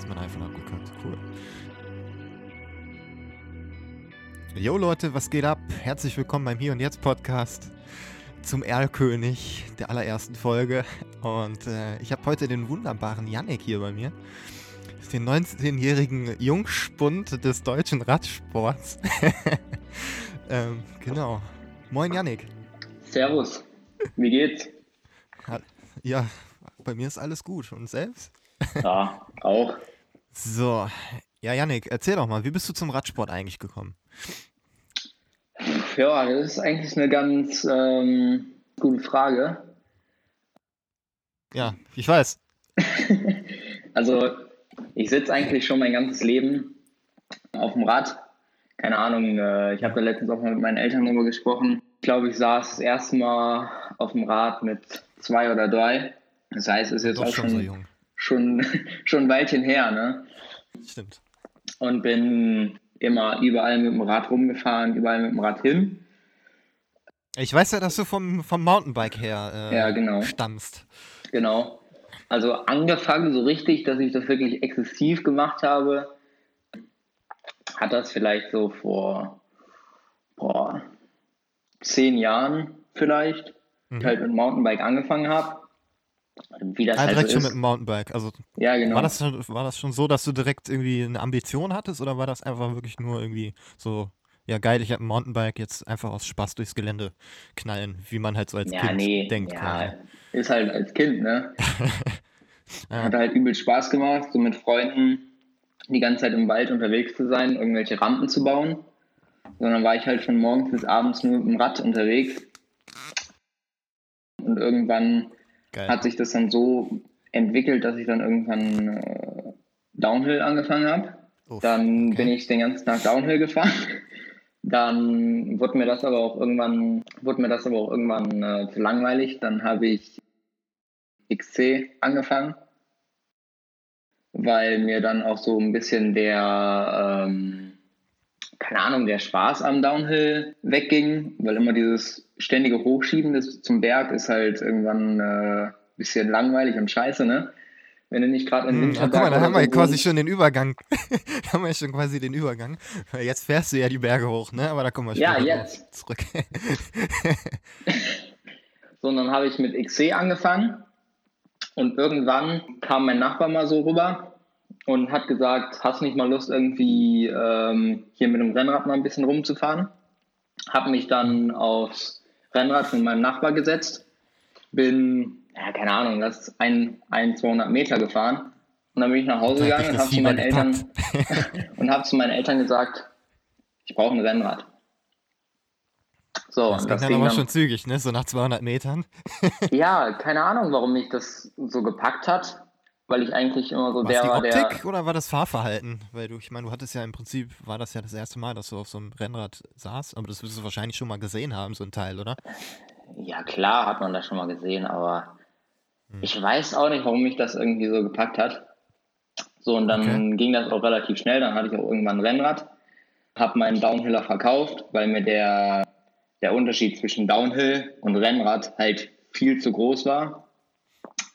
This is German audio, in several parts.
Ist mein iPhone abgekackt. Cool. Jo Leute, was geht ab? Herzlich willkommen beim Hier und Jetzt Podcast zum Erlkönig der allerersten Folge. Und äh, ich habe heute den wunderbaren Yannick hier bei mir. Den 19-jährigen Jungspund des deutschen Radsports. ähm, genau. Moin Yannick. Servus. Wie geht's? Ja, bei mir ist alles gut. Und selbst? Ja, auch. So, ja, Yannick, erzähl doch mal, wie bist du zum Radsport eigentlich gekommen? Ja, das ist eigentlich eine ganz ähm, gute Frage. Ja, ich weiß. also, ich sitze eigentlich schon mein ganzes Leben auf dem Rad. Keine Ahnung, äh, ich habe da letztens auch mal mit meinen Eltern darüber gesprochen. Ich glaube, ich saß das erste Mal auf dem Rad mit zwei oder drei. Das heißt, es ist jetzt Doch auch schon schon, so jung. Schon, schon ein Weilchen her, ne? Stimmt. Und bin immer überall mit dem Rad rumgefahren, überall mit dem Rad hin. Ich weiß ja, dass du vom, vom Mountainbike her äh, Ja, genau. stammst. Genau. Also angefangen so richtig, dass ich das wirklich exzessiv gemacht habe, hat das vielleicht so vor boah, zehn Jahren vielleicht, Mhm. ich halt mit dem Mountainbike angefangen habe. Wie das Ah, halt direkt so schon ist. mit dem Mountainbike. Also ja, genau. war, das schon, war das schon so, dass du direkt irgendwie eine Ambition hattest oder war das einfach wirklich nur irgendwie so, ja geil, ich habe ein Mountainbike, jetzt einfach aus Spaß durchs Gelände knallen, wie man halt so als ja, Kind nee, denkt. ja, quasi. ist halt als Kind, ne? Ja. Hat halt übel Spaß gemacht, so mit Freunden die ganze Zeit im Wald unterwegs zu sein, irgendwelche Rampen zu bauen. Sondern war ich halt von morgens bis abends nur mit dem Rad unterwegs. Und irgendwann Geil. hat sich das dann so entwickelt, dass ich dann irgendwann äh, Downhill angefangen habe. Dann okay. bin ich den ganzen Tag Downhill gefahren. Dann wurde mir das aber auch irgendwann, wurde mir das aber auch irgendwann äh, zu langweilig. Dann habe ich XC angefangen, weil mir dann auch so ein bisschen der, ähm, keine Ahnung, der Spaß am Downhill wegging, weil immer dieses ständige Hochschieben des, zum Berg ist halt irgendwann äh, ein bisschen langweilig und scheiße, ne? Wenn du nicht gerade in Hm, den ja, guck mal, da haben wir so quasi schon den Übergang. da haben wir schon quasi den Übergang. Jetzt fährst du ja die Berge hoch, ne? Aber da kommen wir Ja, später jetzt. drauf zurück. So, und dann habe ich mit XC angefangen und irgendwann kam mein Nachbar mal so rüber und hat gesagt, hast nicht mal Lust irgendwie ähm, hier mit dem Rennrad mal ein bisschen rumzufahren? Habe mich dann aufs Rennrad von meinem Nachbar gesetzt, bin, ja, keine Ahnung, das ist ein, ein 200 Meter gefahren und dann bin ich nach Hause gegangen und habe zu meinen Eltern und habe zu meinen Eltern gesagt, ich brauche ein Rennrad. So, Das ging das dann aber dann, schon zügig, ne? So nach 200 Metern. ja, keine Ahnung, warum mich das so gepackt hat, weil ich eigentlich immer so War es der die war, der. Optik oder war das Fahrverhalten? Weil du, ich meine, du hattest ja im Prinzip, war das ja das erste Mal, dass du auf so einem Rennrad saßt, aber das wirst du wahrscheinlich schon mal gesehen haben, so ein Teil, oder? Ja, klar, hat man das schon mal gesehen, aber Hm. ich weiß auch nicht, warum mich das irgendwie so gepackt hat. So, und dann Okay. ging das auch relativ schnell, dann hatte ich auch irgendwann ein Rennrad, habe meinen Downhiller verkauft, weil mir der, der Unterschied zwischen Downhill und Rennrad halt viel zu groß war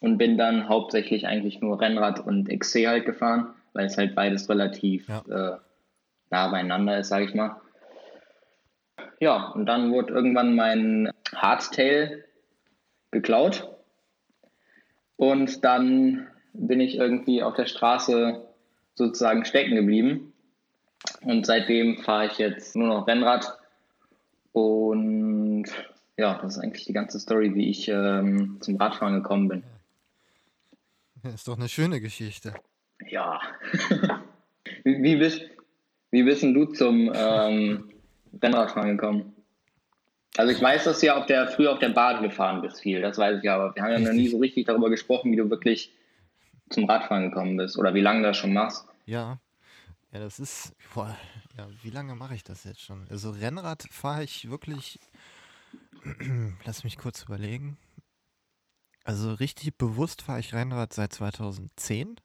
und bin dann hauptsächlich eigentlich nur Rennrad und XC halt gefahren, weil es halt beides relativ Ja. äh, nah beieinander ist, sage ich mal. Ja, und dann wurde irgendwann mein Hardtail geklaut und dann bin ich irgendwie auf der Straße sozusagen stecken geblieben und seitdem fahre ich jetzt nur noch Rennrad und ja, das ist eigentlich die ganze Story, wie ich ähm, zum Radfahren gekommen bin. Ist doch eine schöne Geschichte. Ja. wie, wie, bist, wie bist denn du zum ähm, Rennradfahren gekommen? Also ich weiß, dass du ja auf der, früher auf der Bahn gefahren bist viel, das weiß ich ja, aber wir haben ja noch nie so richtig darüber gesprochen, wie du wirklich zum Radfahren gekommen bist oder wie lange du das schon machst. Ja. Ja, das ist, boah, ja, wie lange mache ich das jetzt schon? Also Rennrad fahre ich wirklich, lass mich kurz überlegen. Also richtig bewusst fahre ich Rennrad seit 2010.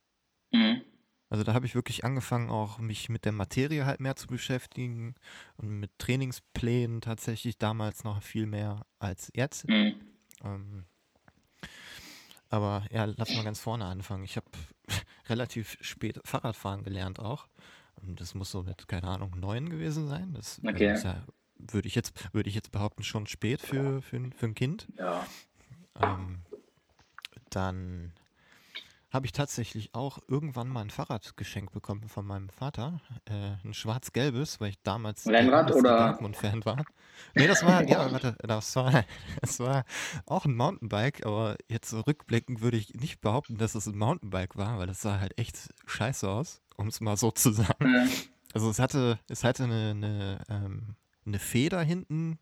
Mhm. Also da habe ich wirklich angefangen, auch mich mit der Materie halt mehr zu beschäftigen und mit Trainingsplänen tatsächlich damals noch viel mehr als jetzt. Mhm. Ähm, aber ja, lass mal ganz vorne anfangen. Ich habe relativ spät Fahrradfahren gelernt auch. Und das muss so mit, keine Ahnung, neun gewesen sein. Das also Okay. ist ja, würde ich jetzt, würde ich jetzt behaupten, schon spät für, für, ein- für ein Kind. Ja. Ähm, dann habe ich tatsächlich auch irgendwann mal ein Fahrrad geschenkt bekommen von meinem Vater. Äh, ein schwarz-gelbes, weil ich damals Rennrad oder- Dartmouth-Fan war. Nee, das war, ja, warte, das war, das war auch ein Mountainbike, aber jetzt so rückblickend würde ich nicht behaupten, dass es ein Mountainbike war, weil das sah halt echt scheiße aus, um es mal so zu sagen. Ja. Also es hatte, es hatte eine, eine, ähm, eine Feder hinten.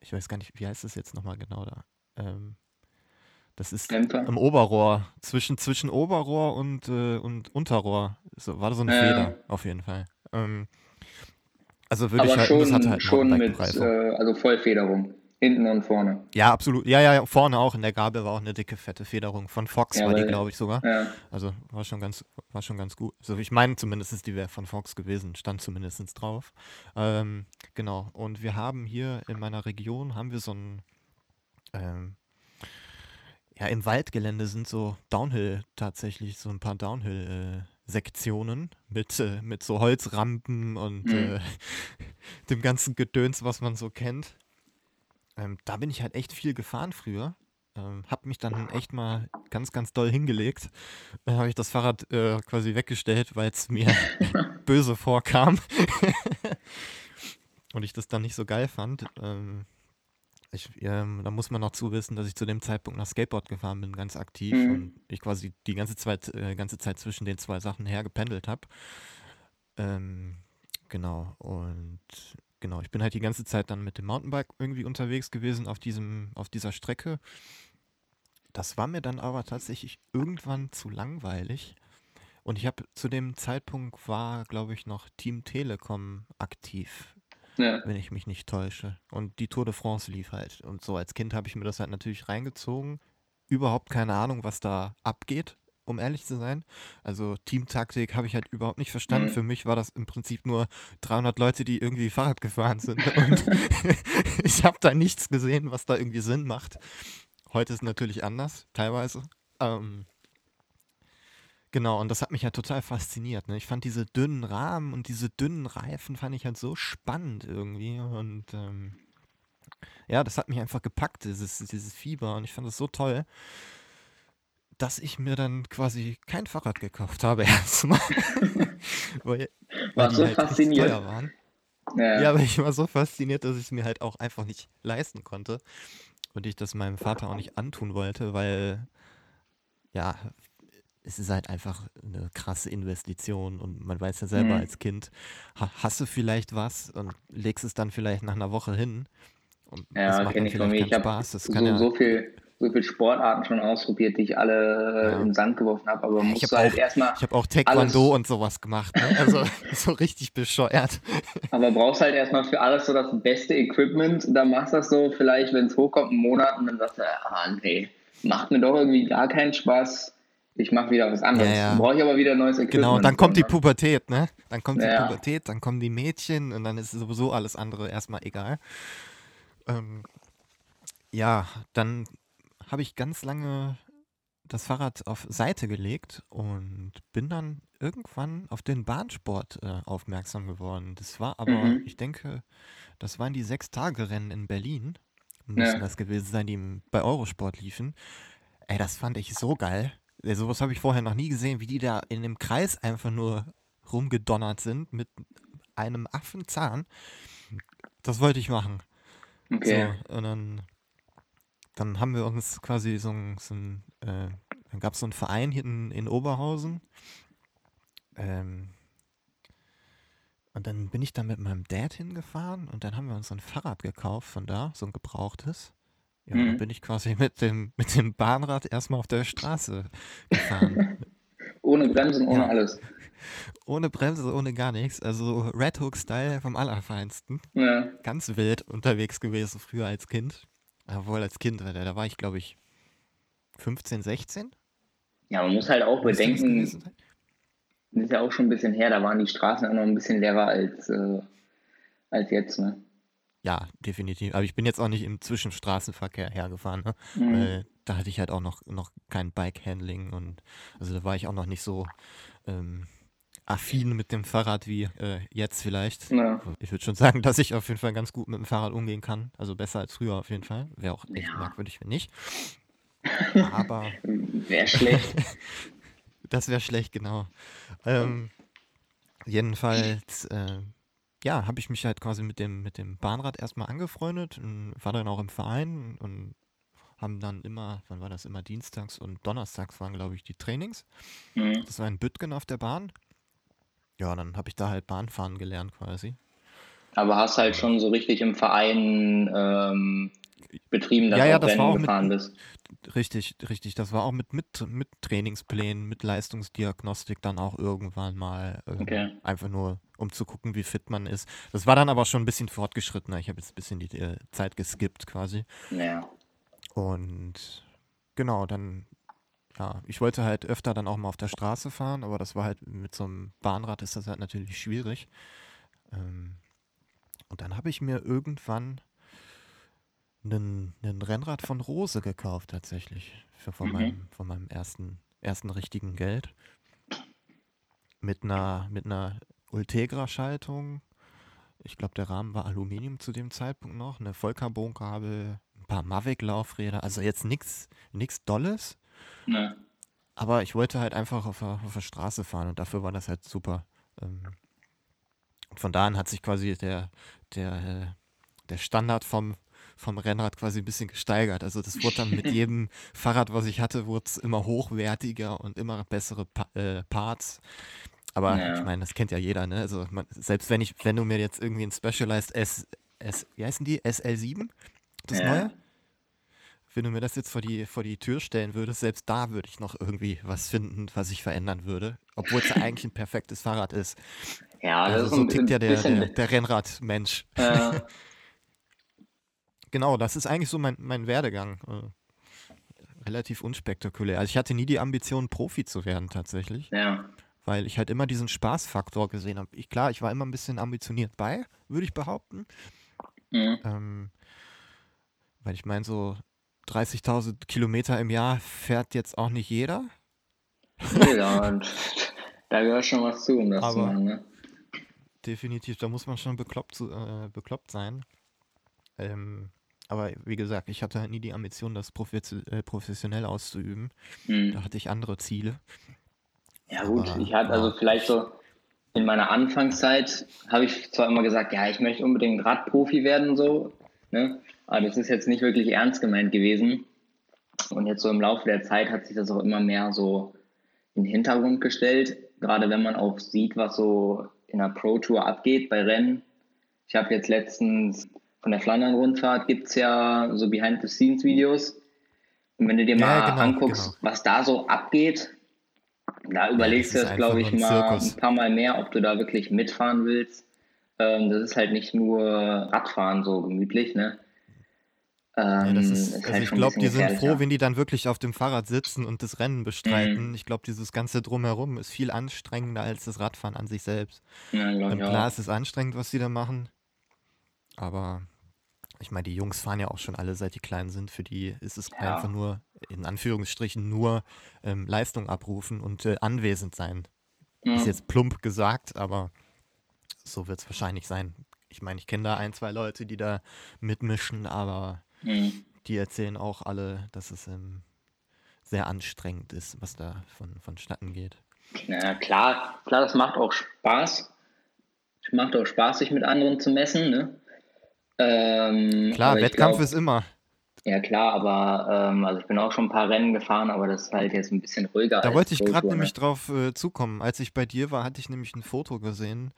Ich weiß gar nicht, wie heißt das jetzt nochmal genau da? Ähm, das ist Dämpfer. im Oberrohr, zwischen, zwischen Oberrohr und, äh, und Unterrohr. So, war da so eine Ja. Feder, auf jeden Fall. Ähm, also würde ich halt, und das schon, hatte halt schon mit, äh, also Vollfederung. Hinten und vorne. Ja, absolut. Ja, ja, vorne auch. In der Gabel war auch eine dicke, fette Federung. Von Fox Ja, war die, glaube ich, sogar. Ja. Also war schon ganz, war schon ganz gut. Also ich meine zumindest, die wäre von Fox gewesen, stand zumindest drauf. Ähm, genau. Und wir haben hier in meiner Region haben wir so ein, ähm, ja, im Waldgelände sind so Downhill tatsächlich, so ein paar Downhill-Sektionen mit, äh, mit so Holzrampen und Mhm. äh, dem ganzen Gedöns, was man so kennt. Ähm, da bin ich halt echt viel gefahren früher. Ähm, hab mich dann echt mal ganz, ganz doll hingelegt. Dann habe ich das Fahrrad äh, quasi weggestellt, weil es mir böse vorkam. Und ich das dann nicht so geil fand. Ähm, ich, ähm, da muss man noch zuwissen, dass ich zu dem Zeitpunkt nach Skateboard gefahren bin, ganz aktiv. Mhm. Und ich quasi die ganze Zeit, äh, ganze Zeit zwischen den zwei Sachen hergependelt habe. Ähm, genau. Und genau, ich bin halt die ganze Zeit dann mit dem Mountainbike irgendwie unterwegs gewesen auf diesem, auf dieser Strecke. Das war mir dann aber tatsächlich irgendwann zu langweilig. Und ich habe zu dem Zeitpunkt war, glaube ich, noch Team Telekom aktiv, Ja. wenn ich mich nicht täusche. Und die Tour de France lief halt. Und so als Kind habe ich mir das halt natürlich reingezogen. Überhaupt keine Ahnung, was da abgeht, um ehrlich zu sein. Also Teamtaktik habe ich halt überhaupt nicht verstanden. Mhm. Für mich war das im Prinzip nur 300 Leute, die irgendwie Fahrrad gefahren sind. Und ich habe da nichts gesehen, was da irgendwie Sinn macht. Heute ist natürlich anders, teilweise. Ähm, genau, und das hat mich halt total fasziniert. Ne? Ich fand diese dünnen Rahmen und diese dünnen Reifen fand ich halt so spannend irgendwie. Und ähm, ja, das hat mich einfach gepackt, dieses, dieses Fieber. Und ich fand das so toll, dass ich mir dann quasi kein Fahrrad gekauft habe erstmal. weil, die so halt fasziniert? waren. Ja. Ja, aber ich war so fasziniert, dass ich es mir halt auch einfach nicht leisten konnte. Und ich das meinem Vater auch nicht antun wollte, weil, ja, es ist halt einfach eine krasse Investition und man weiß ja selber Mhm. als Kind, ha hast du vielleicht was und legst es dann vielleicht nach einer Woche hin und Ja, das macht kenn dann ich von mir. Ich hab Spaß. Das kann so, ja, so viel so viel Sportarten schon ausprobiert, die ich alle Ja. in den Sand geworfen habe, aber Ich muss hab halt auch- erstmal, ich habe auch Taekwondo alles- und sowas gemacht, ne? also so richtig bescheuert. aber brauchst halt erstmal für alles so das beste Equipment und dann machst du das so vielleicht, wenn es hochkommt, einen Monat und dann sagst du, ah nee, macht mir doch irgendwie gar keinen Spaß. Ich mache wieder was anderes. Ja, ja. Brauche ich aber wieder neues Equipment. Genau, dann kommt die? Pubertät, ne? Dann kommt die Ja. Pubertät, dann kommen die Mädchen und dann ist sowieso alles andere erstmal egal. Ähm, ja, dann habe ich ganz lange das Fahrrad auf Seite gelegt und bin dann irgendwann auf den Bahnsport äh, aufmerksam geworden. Das war aber, Mhm. ich denke, das waren die Sechs-Tage-Rennen in Berlin. Müssen das gewesen sein, die bei Eurosport liefen. Ey, das fand ich so geil. Sowas habe ich vorher noch nie gesehen, wie die da in dem Kreis einfach nur rumgedonnert sind mit einem Affenzahn. Das wollte ich machen. Okay. So, und dann, dann haben wir uns quasi so ein, so ein äh, dann gab es so einen Verein hier in, in Oberhausen. Ähm, und dann bin ich da mit meinem Dad hingefahren und dann haben wir uns so ein Fahrrad gekauft von da, so ein gebrauchtes. Ja, dann Mhm. bin ich quasi mit dem, mit dem Bahnrad erstmal auf der Straße gefahren. Ohne Bremsen, ohne Ja. alles. ohne Bremse, ohne gar nichts. Also Red Hook-Style vom Allerfeinsten. Ja. ganz wild unterwegs gewesen früher als Kind. Obwohl als Kind, da, war ich glaube ich 15, 16. ja, man muss halt auch bedenken, das ist ja auch schon ein bisschen her, da waren die Straßen auch noch ein bisschen leerer als, äh, als jetzt. Ne? Ja, definitiv. Aber ich bin jetzt auch nicht im Zwischenstraßenverkehr hergefahren, ne? Mhm. Weil da hatte ich halt auch noch, noch kein Bike-Handling und also da war ich auch noch nicht so ähm, affin mit dem Fahrrad wie äh, jetzt vielleicht. Ja. Ich würde schon sagen, dass ich auf jeden Fall ganz gut mit dem Fahrrad umgehen kann. Also besser als früher auf jeden Fall. Wäre auch echt ja. merkwürdig, wenn nicht. Aber. wäre schlecht. das wäre schlecht, genau. Ähm, jedenfalls, äh, ja, habe ich mich halt quasi mit dem, mit dem Bahnrad erstmal angefreundet und war dann auch im Verein und haben dann immer, wann war das immer, dienstags und donnerstags waren, glaube ich, die Trainings. Mhm. Das war in Büttgen auf der Bahn. Ja, dann habe ich da halt Bahnfahren gelernt quasi. Aber hast halt schon so richtig im Verein ähm, betrieben, dass ja, ja, das Rennen war auch gefahren mit, bist. Richtig, richtig. Das war auch mit, mit, mit Trainingsplänen, mit Leistungsdiagnostik dann auch irgendwann mal. Ähm, okay. Einfach nur, um zu gucken, wie fit man ist. Das war dann aber schon ein bisschen fortgeschrittener. Ich habe jetzt ein bisschen die äh, Zeit geskippt quasi. Ja. Und genau, dann, ja, ich wollte halt öfter dann auch mal auf der Straße fahren, aber das war halt mit so einem Bahnrad ist das halt natürlich schwierig. Ähm, und dann habe ich mir irgendwann einen, einen Rennrad von Rose gekauft tatsächlich. Für von, mhm. meinem, von meinem ersten, ersten richtigen Geld. Mit einer, mit einer Ultegra-Schaltung. Ich glaube, der Rahmen war Aluminium zu dem Zeitpunkt noch. Eine Vollcarbonkabel, paar Mavic-Laufräder, also jetzt nichts Dolles. Nee. Aber ich wollte halt einfach auf der, auf der, Straße fahren und dafür war das halt super. Ähm, von da an hat sich quasi der, der, äh, der Standard vom, vom Rennrad quasi ein bisschen gesteigert. Also das wurde dann mit jedem Fahrrad, was ich hatte, wurde es immer hochwertiger und immer bessere pa äh, Parts. Aber ja. ich meine, das kennt ja jeder, ne? Also man, selbst wenn ich, wenn du mir jetzt irgendwie ein Specialized S, S, wie heißen die? SL7? das ja. Neue. Wenn du mir das jetzt vor die, vor die Tür stellen würdest, selbst da würde ich noch irgendwie was finden, was ich verändern würde. Obwohl es eigentlich ein perfektes Fahrrad ist. Ja, also so tickt ja der, der, der Rennradmensch. Äh. genau, das ist eigentlich so mein, mein Werdegang. Äh, relativ unspektakulär. Also ich hatte nie die Ambition, Profi zu werden tatsächlich. Ja. Weil ich halt immer diesen Spaßfaktor gesehen habe. Ich, klar, ich war immer ein bisschen ambitioniert bei, würde ich behaupten. Mhm. Ähm, weil ich meine, so 30.000 Kilometer im Jahr fährt jetzt auch nicht jeder. Ja, da gehört schon was zu, um das Aber zu machen. Ne? Definitiv, da muss man schon bekloppt, äh, bekloppt sein. Ähm, aber wie gesagt, ich hatte halt nie die Ambition, das äh, professionell auszuüben. Hm. Da hatte ich andere Ziele. Ja gut, aber, ich hatte also vielleicht so in meiner Anfangszeit habe ich zwar immer gesagt, ja, ich möchte unbedingt Radprofi werden so, ne? Aber das ist jetzt nicht wirklich ernst gemeint gewesen. Und jetzt so im Laufe der Zeit hat sich das auch immer mehr so in den Hintergrund gestellt. Gerade wenn man auch sieht, was so in der Pro Tour abgeht bei Rennen. Ich habe jetzt letztens von der Flandern-Rundfahrt gibt es ja so Behind-the-Scenes-Videos. Und wenn du dir mal genau, anguckst, genau. was da so abgeht, da überlegst ja, du das, glaube ich, ein mal ein paar Mal mehr, ob du da wirklich mitfahren willst. Ähm, das ist halt nicht nur Radfahren so gemütlich, ne? Ähm, ja, ist, ist also halt ich glaube, die sind froh, wenn die dann wirklich auf dem Fahrrad sitzen und das Rennen bestreiten. Mhm. Ich glaube, dieses ganze Drumherum ist viel anstrengender als das Radfahren an sich selbst. Ja, ähm, klar, es ist anstrengend, was die da machen. Aber ich meine, die Jungs fahren ja auch schon alle, seit die klein sind. Für die ist es ja. einfach nur, in Anführungsstrichen, nur ähm, Leistung abrufen und äh, anwesend sein. Mhm. Ist jetzt plump gesagt, aber so wird es wahrscheinlich sein. Ich meine, ich kenne da ein, zwei Leute, die da mitmischen, aber Mhm. Die erzählen auch alle, dass es ähm, sehr anstrengend ist, was da von, vonstatten geht. Ja, klar, klar, das macht auch Spaß. Es macht auch Spaß, sich mit anderen zu messen. Ne? Ähm, klar, Wettkampf glaub, ist immer. Ja, klar, aber ähm, also ich bin auch schon ein paar Rennen gefahren, aber das ist halt jetzt ein bisschen ruhiger. Da wollte ich gerade nämlich drauf äh, zukommen. Als ich bei dir war, hatte ich nämlich ein Foto gesehen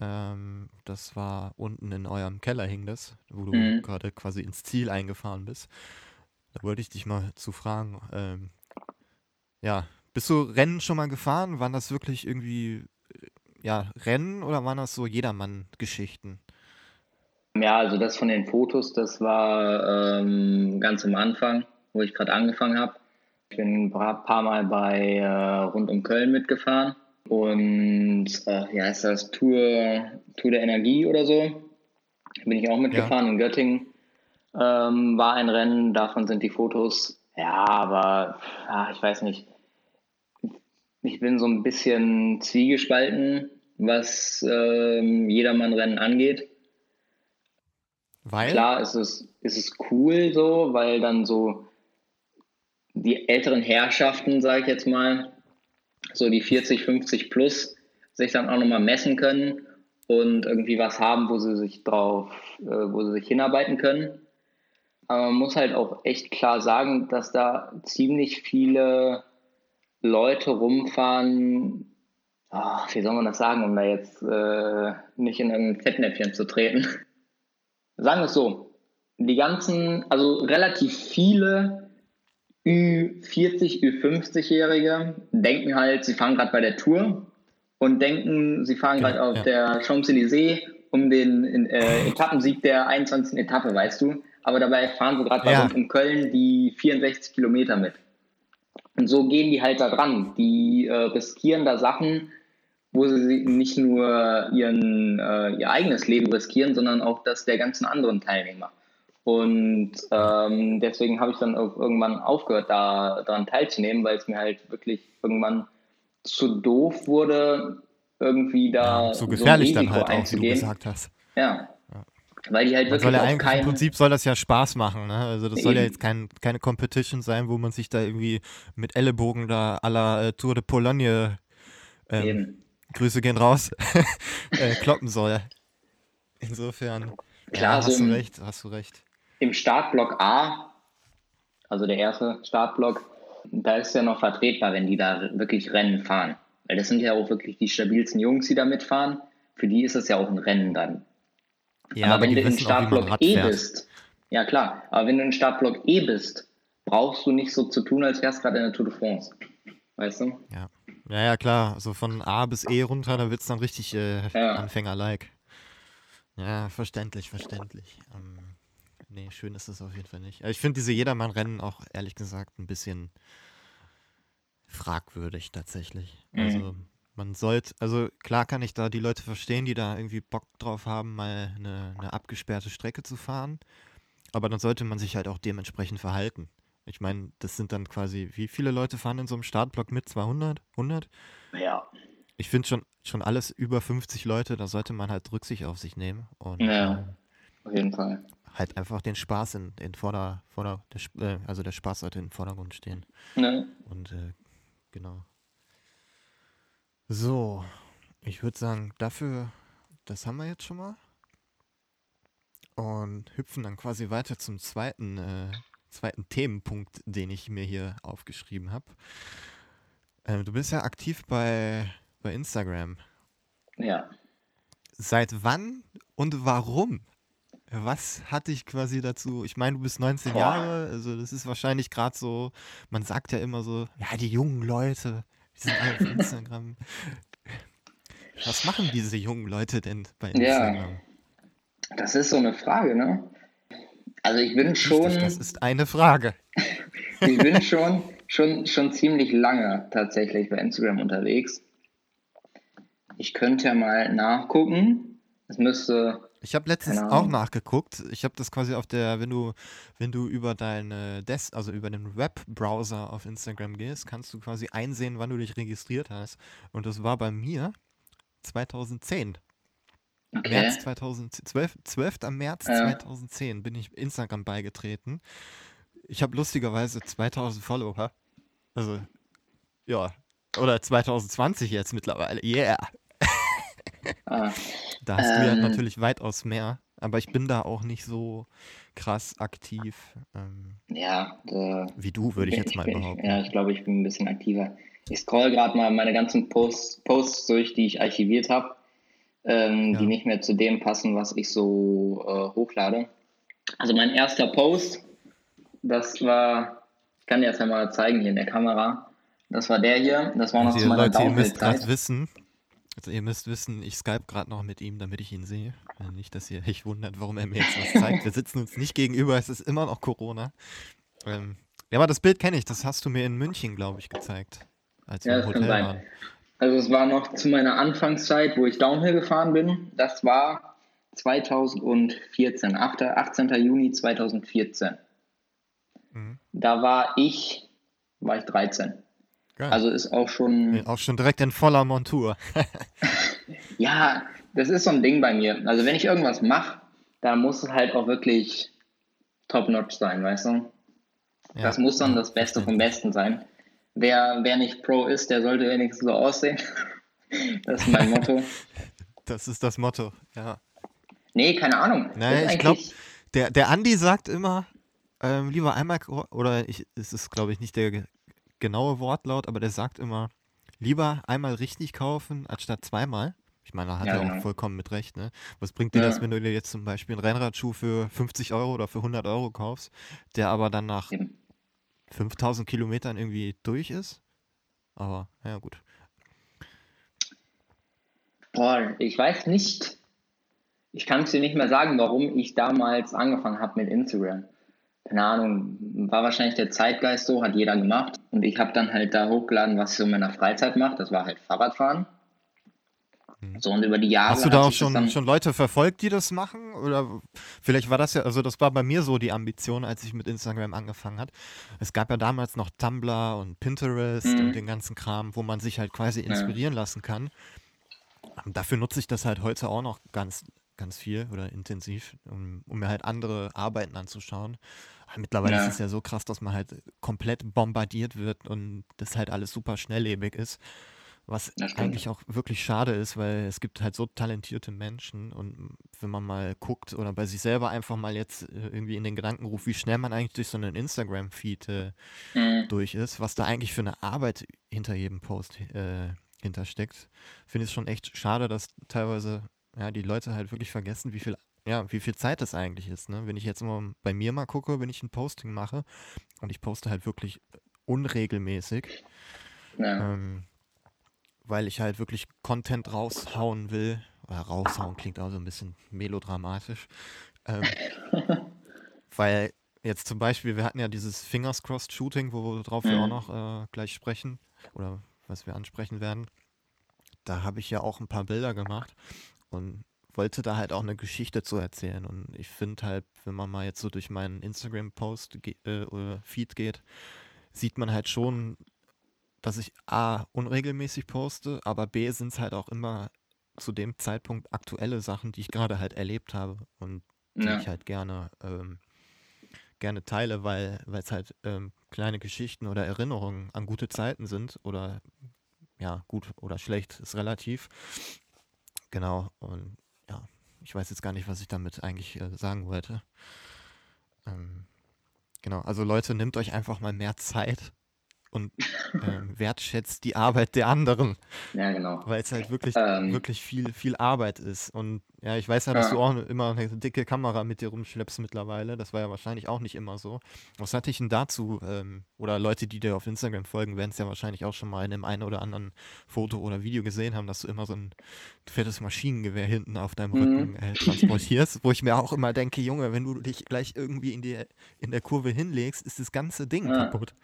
ähm, das war unten in eurem Keller hing das, wo du mhm. gerade quasi ins Ziel eingefahren bist. Da wollte ich dich mal zu fragen, ähm, ja, bist du Rennen schon mal gefahren? Waren das wirklich irgendwie, ja, Rennen oder waren das so Jedermann-Geschichten? Ja, also das von den Fotos, das war ähm, ganz am Anfang, wo ich gerade angefangen habe. Ich bin ein paar, paar Mal bei äh, Rund um Köln mitgefahren und äh, ja, ist das Tour, Tour der Energie oder so. bin ich auch mitgefahren. Ja. In Göttingen ähm, war ein Rennen, davon sind die Fotos. Ja, aber ja, ich weiß nicht. Ich bin so ein bisschen zwiegespalten, was ähm, Jedermann-Rennen angeht. Weil? Klar ist es, ist es cool so, weil dann so die älteren Herrschaften, sage ich jetzt mal, so die 40, 50 plus, sich dann auch nochmal messen können und irgendwie was haben, wo sie sich drauf, äh, wo sie sich hinarbeiten können. Aber man muss halt auch echt klar sagen, dass da ziemlich viele Leute rumfahren, oh, wie soll man das sagen, um da jetzt äh, nicht in ein Fettnäpfchen zu treten. Sagen wir es so, die ganzen, also relativ viele Ü40, Ü50-Jährige denken halt, sie fahren gerade bei der Tour und denken, sie fahren gerade auf ja. der Champs-Élysées um den äh, Etappensieg der 21. Etappe, weißt du. Aber dabei fahren sie gerade bei ja. uns in Köln die 64 Kilometer mit. Und so gehen die halt da dran. Die äh, riskieren da Sachen, wo sie nicht nur ihren, äh, ihr eigenes Leben riskieren, sondern auch das der ganzen anderen Teilnehmer. Und ähm, deswegen habe ich dann auch irgendwann aufgehört, da daran teilzunehmen, weil es mir halt wirklich irgendwann zu doof wurde, irgendwie da ja, so gefährlich so dann halt auch, wie du gesagt hast. Ja. ja. Weil die halt man wirklich soll ja eigentlich kein... Im Prinzip soll das ja Spaß machen, ne? Also das soll ja jetzt kein, keine Competition sein, wo man sich da irgendwie mit Ellenbogen da à la äh, Tour de Pologne ähm, Grüße gehen raus, äh, kloppen soll. Insofern, Klar, ja, hast so du recht, hast du recht. Im Startblock A, also der erste Startblock, da ist ja noch vertretbar, wenn die da wirklich Rennen fahren. Weil das sind ja auch wirklich die stabilsten Jungs, die da mitfahren. Für die ist es ja auch ein Rennen dann. Ja, aber, aber wenn du im Startblock auch, E bist, ja klar, aber wenn du im Startblock E bist, brauchst du nicht so zu tun, als wärst du gerade in der Tour de France. Weißt du? Ja. Ja, ja, klar. Also von A bis E runter, da wird es dann richtig äh, ja. Anfänger-like. Ja, verständlich, verständlich. Ähm, nee, schön ist es auf jeden Fall nicht. ich finde diese Jedermann-Rennen auch ehrlich gesagt ein bisschen fragwürdig tatsächlich. Mhm. Also man sollte, also klar kann ich da die Leute verstehen, die da irgendwie Bock drauf haben, mal eine, eine abgesperrte Strecke zu fahren. Aber dann sollte man sich halt auch dementsprechend verhalten. Ich meine, das sind dann quasi, wie viele Leute fahren in so einem Startblock mit? 200? 100? Ja. Ich finde schon, schon alles über 50 Leute, da sollte man halt Rücksicht auf sich nehmen. Und, ja, äh, auf jeden Fall. Halt einfach den Spaß in, in Vorder, Vorder der, äh, also der Spaß sollte im Vordergrund stehen. Ja. Und äh, genau. So, ich würde sagen, dafür, das haben wir jetzt schon mal. Und hüpfen dann quasi weiter zum zweiten äh, zweiten Themenpunkt, den ich mir hier aufgeschrieben habe. Äh, du bist ja aktiv bei, bei Instagram. Ja. Seit wann und warum? Was hat dich quasi dazu? Ich meine, du bist 19 Boah. Jahre, also das ist wahrscheinlich gerade so, man sagt ja immer so, ja, die jungen Leute, die sind alle auf Instagram. Was machen diese jungen Leute denn bei Instagram? Ja, das ist so eine Frage, ne? Also ich bin schon. Das ist eine Frage. ich bin schon, schon, schon ziemlich lange tatsächlich bei Instagram unterwegs. Ich könnte ja mal nachgucken. Es müsste. Ich habe letztens auch nachgeguckt. Ich habe das quasi auf der, wenn du, wenn du über deine Des also über den Webbrowser auf Instagram gehst, kannst du quasi einsehen, wann du dich registriert hast. Und das war bei mir 2010. Okay. März 2012, 12. März ja. 2010 bin ich Instagram beigetreten. Ich habe lustigerweise 2000 Follower. Also, ja. Oder 2020 jetzt mittlerweile. Yeah. Ah. da hast ähm, du ja ähm. natürlich weitaus mehr. Aber ich bin da auch nicht so krass aktiv. Ähm, ja. Da, wie du, würde ich jetzt mal bin, behaupten. Ja, ich glaube, ich bin ein bisschen aktiver. Ich scroll gerade mal meine ganzen Posts, Posts durch, die ich archiviert habe ähm, ja. die nicht mehr zu dem passen, was ich so äh, hochlade. Also mein erster Post, das war, ich kann dir das ja mal zeigen hier in der Kamera. Das war der hier. Das war noch also zu meiner Leute, ihr müsst gerade wissen, also ihr müsst wissen, ich Skype gerade noch mit ihm, damit ich ihn sehe. Nicht, dass ihr euch wundert, warum er mir jetzt was zeigt. Wir sitzen uns nicht gegenüber, es ist immer noch Corona. Ähm, ja, aber das Bild kenne ich, das hast du mir in München, glaube ich, gezeigt. Als wir ja, im Hotel waren. Also es war noch zu meiner Anfangszeit, wo ich Downhill gefahren bin. Das war 2014, 8, 18. Juni 2014. Mhm. Da war ich, war ich 13. Geil. Also ist auch schon. Auch schon direkt in voller Montur. ja, das ist so ein Ding bei mir. Also wenn ich irgendwas mache, da muss es halt auch wirklich top-notch sein, weißt du? Ja. Das muss dann das Beste vom Besten sein. Wer, wer nicht Pro ist, der sollte wenigstens so aussehen. das ist mein Motto. Das ist das Motto, ja. Nee, keine Ahnung. Nein, ich glaube, der, der Andi sagt immer, ähm, lieber einmal, oder ich, es ist, glaube ich, nicht der genaue Wortlaut, aber der sagt immer, lieber einmal richtig kaufen, anstatt zweimal. Ich meine, da hat ja, er genau. auch vollkommen mit recht. Ne? Was bringt dir ja. das, wenn du dir jetzt zum Beispiel einen Rennradschuh für 50 Euro oder für 100 Euro kaufst, der aber dann nach Eben. 5000 Kilometern irgendwie durch ist? Aber, ja, gut. Boah, ich weiß nicht. Ich kann es dir nicht mehr sagen, warum ich damals angefangen habe mit Instagram keine Ahnung, war wahrscheinlich der Zeitgeist so, hat jeder gemacht. Und ich habe dann halt da hochgeladen, was ich so in meiner Freizeit mache. Das war halt Fahrradfahren. Mhm. So und über die Jahre. Hast du da auch schon, schon Leute verfolgt, die das machen? Oder vielleicht war das ja, also das war bei mir so die Ambition, als ich mit Instagram angefangen hat. Es gab ja damals noch Tumblr und Pinterest mhm. und den ganzen Kram, wo man sich halt quasi inspirieren ja. lassen kann. Und dafür nutze ich das halt heute auch noch ganz, ganz viel oder intensiv, um, um mir halt andere Arbeiten anzuschauen. Mittlerweile ja. ist es ja so krass, dass man halt komplett bombardiert wird und das halt alles super schnelllebig ist. Was eigentlich auch wirklich schade ist, weil es gibt halt so talentierte Menschen und wenn man mal guckt oder bei sich selber einfach mal jetzt äh, irgendwie in den Gedanken ruft, wie schnell man eigentlich durch so einen Instagram-Feed äh, mhm. durch ist, was da eigentlich für eine Arbeit hinter jedem Post äh, hintersteckt, finde ich es schon echt schade, dass teilweise ja, die Leute halt wirklich vergessen, wie viel ja, wie viel Zeit das eigentlich ist. Ne? Wenn ich jetzt mal bei mir mal gucke, wenn ich ein Posting mache und ich poste halt wirklich unregelmäßig, ja. ähm, weil ich halt wirklich Content raushauen will. Oder raushauen klingt auch so ein bisschen melodramatisch. Ähm, weil jetzt zum Beispiel, wir hatten ja dieses Fingers Crossed Shooting, worauf mhm. wir auch noch äh, gleich sprechen oder was wir ansprechen werden. Da habe ich ja auch ein paar Bilder gemacht und wollte da halt auch eine Geschichte zu erzählen. Und ich finde halt, wenn man mal jetzt so durch meinen Instagram-Post äh, oder Feed geht, sieht man halt schon, dass ich A, unregelmäßig poste, aber B, sind es halt auch immer zu dem Zeitpunkt aktuelle Sachen, die ich gerade halt erlebt habe und die ja. ich halt gerne, ähm, gerne teile, weil es halt ähm, kleine Geschichten oder Erinnerungen an gute Zeiten sind oder ja, gut oder schlecht ist relativ. Genau, und ich weiß jetzt gar nicht, was ich damit eigentlich äh, sagen wollte. Ähm, genau, also Leute, nehmt euch einfach mal mehr Zeit und ähm, wertschätzt die Arbeit der anderen. Ja, genau. Weil es halt wirklich, ähm, wirklich viel, viel Arbeit ist. Und ja, ich weiß ja, dass ja. du auch immer eine dicke Kamera mit dir rumschleppst mittlerweile. Das war ja wahrscheinlich auch nicht immer so. Was hatte ich denn dazu? Ähm, oder Leute, die dir auf Instagram folgen, werden es ja wahrscheinlich auch schon mal in dem einen oder anderen Foto oder Video gesehen haben, dass du immer so ein fettes Maschinengewehr hinten auf deinem mhm. Rücken äh, transportierst. wo ich mir auch immer denke, Junge, wenn du dich gleich irgendwie in, die, in der Kurve hinlegst, ist das ganze Ding ja. kaputt.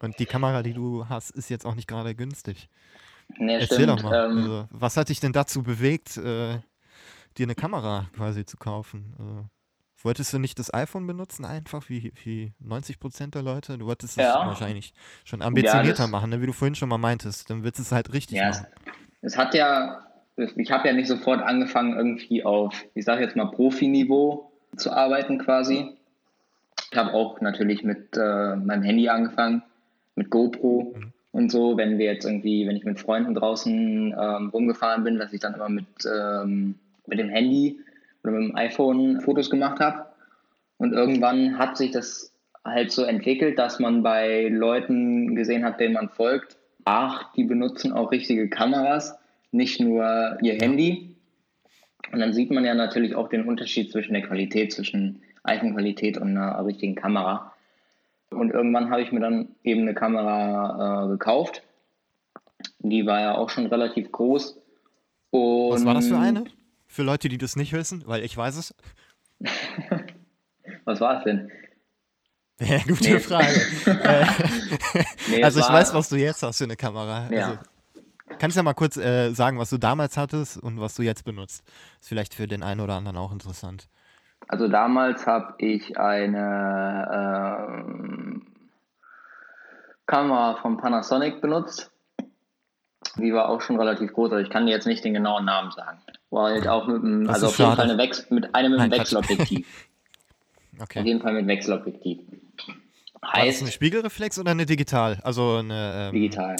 Und die Kamera, die du hast, ist jetzt auch nicht gerade günstig. Nee, Erzähl stimmt. doch mal. Ähm, also, was hat dich denn dazu bewegt, äh, dir eine Kamera quasi zu kaufen? Also, wolltest du nicht das iPhone benutzen, einfach wie, wie 90 Prozent der Leute? Du wolltest es ja. wahrscheinlich schon ambitionierter ja, machen, ne? wie du vorhin schon mal meintest. Dann wird es halt richtig ja, machen. Es, es hat ja, ich habe ja nicht sofort angefangen, irgendwie auf, ich sage jetzt mal, Profiniveau zu arbeiten quasi. Ich habe auch natürlich mit äh, meinem Handy angefangen mit GoPro mhm. und so. Wenn wir jetzt irgendwie, wenn ich mit Freunden draußen ähm, rumgefahren bin, dass ich dann immer mit, ähm, mit dem Handy oder mit dem iPhone Fotos gemacht habe. Und irgendwann hat sich das halt so entwickelt, dass man bei Leuten gesehen hat, denen man folgt, ach, die benutzen auch richtige Kameras, nicht nur ihr Handy. Und dann sieht man ja natürlich auch den Unterschied zwischen der Qualität, zwischen iPhone-Qualität und einer richtigen Kamera. Und irgendwann habe ich mir dann eben eine Kamera äh, gekauft. Die war ja auch schon relativ groß. Und Was war das für eine? Für Leute, die das nicht wissen, weil ich weiß es. was war es denn? Ja, gute nee. Frage. Äh, nee, also ich weiß, was du jetzt hast für eine Kamera. Ja. Also. kannst ja mal kurz äh, sagen, was du damals hattest und was du jetzt benutzt. Ist vielleicht für den einen oder anderen auch interessant. Also damals habe ich eine ähm, Kamera von Panasonic benutzt. Die war auch schon relativ groß, aber ich kann dir jetzt nicht den genauen Namen sagen. War halt auch mit einem, also auf jeden Fall eine Wechsel, mit einem mit einem Wechselobjektiv. okay. Auf jeden Fall mit Wechselobjektiv. Heißt, war das eine Spiegelreflex oder eine digital? Also eine ähm, digital.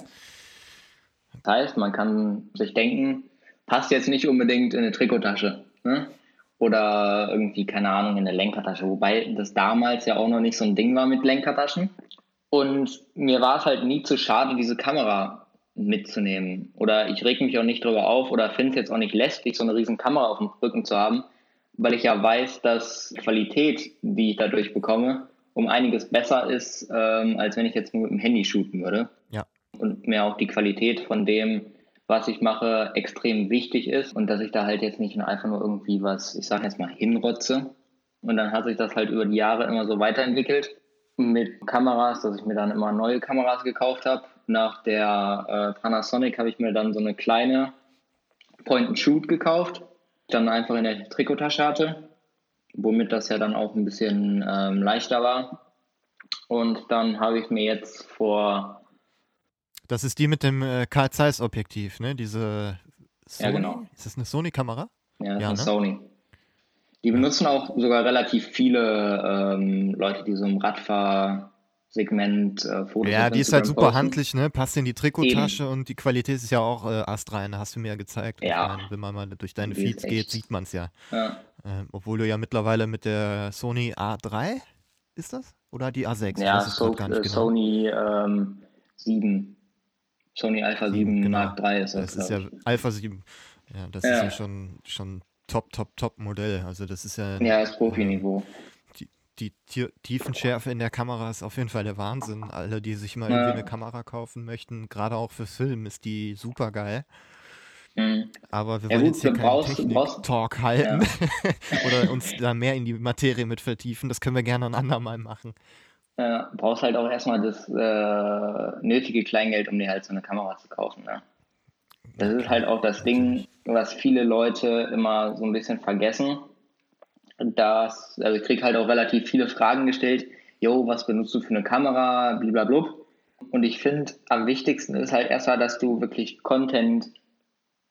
Das heißt, man kann sich denken, passt jetzt nicht unbedingt in eine Trikottasche. Ne? Oder irgendwie, keine Ahnung, in eine Lenkertasche. Wobei das damals ja auch noch nicht so ein Ding war mit Lenkertaschen. Und mir war es halt nie zu schade, diese Kamera mitzunehmen. Oder ich reg mich auch nicht drüber auf oder finde es jetzt auch nicht lästig, so eine riesen Kamera auf dem Rücken zu haben, weil ich ja weiß, dass Qualität, die ich dadurch bekomme, um einiges besser ist, ähm, als wenn ich jetzt nur mit dem Handy shooten würde. Ja. Und mir auch die Qualität von dem, was ich mache, extrem wichtig ist und dass ich da halt jetzt nicht einfach nur irgendwie was, ich sage jetzt mal, hinrotze. Und dann hat sich das halt über die Jahre immer so weiterentwickelt mit Kameras, dass ich mir dann immer neue Kameras gekauft habe. Nach der äh, Panasonic habe ich mir dann so eine kleine Point-and-Shoot gekauft, dann einfach in der Trikottasche hatte, womit das ja dann auch ein bisschen ähm, leichter war. Und dann habe ich mir jetzt vor. Das ist die mit dem äh, Carl Zeiss Objektiv, ne? Diese Sony? Ja, genau. Ist das eine Sony-Kamera? Ja, das ja, ist eine ne? Sony. Die benutzen auch sogar relativ viele ähm, Leute, die so im Radfahrsegment äh, Fotos Ja, die ist halt super posten. handlich, ne? Passt in die Trikottasche Eben. und die Qualität ist ja auch äh, astrein, hast du mir ja gezeigt. Ja. Meine, wenn man mal durch deine die Feeds geht, sieht man es ja. ja. Ähm, obwohl du ja mittlerweile mit der Sony A3 ist das? Oder die A6? Ja, so, äh, genau. Sony ähm, 7. Sony Alpha 7 genau. Mark III ist das. Das ist ja Alpha 7. Ja, das ja. ist ja schon, schon top, top, top Modell. Also das ist ja. Ja, das Profi-Niveau. Die, die, Tiefenschärfe in der Kamera ist auf jeden Fall der Wahnsinn. Alle, die sich mal ja. irgendwie eine Kamera kaufen möchten, gerade auch für Film, ist die super geil. Mhm. Aber wir wollen ja, gut, jetzt hier keinen Technik-Talk halten ja. oder uns da mehr in die Materie mit vertiefen. Das können wir gerne ein andermal machen. Ja, brauchst halt auch erstmal das äh, nötige Kleingeld, um dir halt so eine Kamera zu kaufen. Ne? Das ist halt auch das Ding, was viele Leute immer so ein bisschen vergessen. Dass, also ich kriege halt auch relativ viele Fragen gestellt, yo, was benutzt du für eine Kamera, blablabla. Und ich finde, am wichtigsten ist halt erstmal, dass du wirklich Content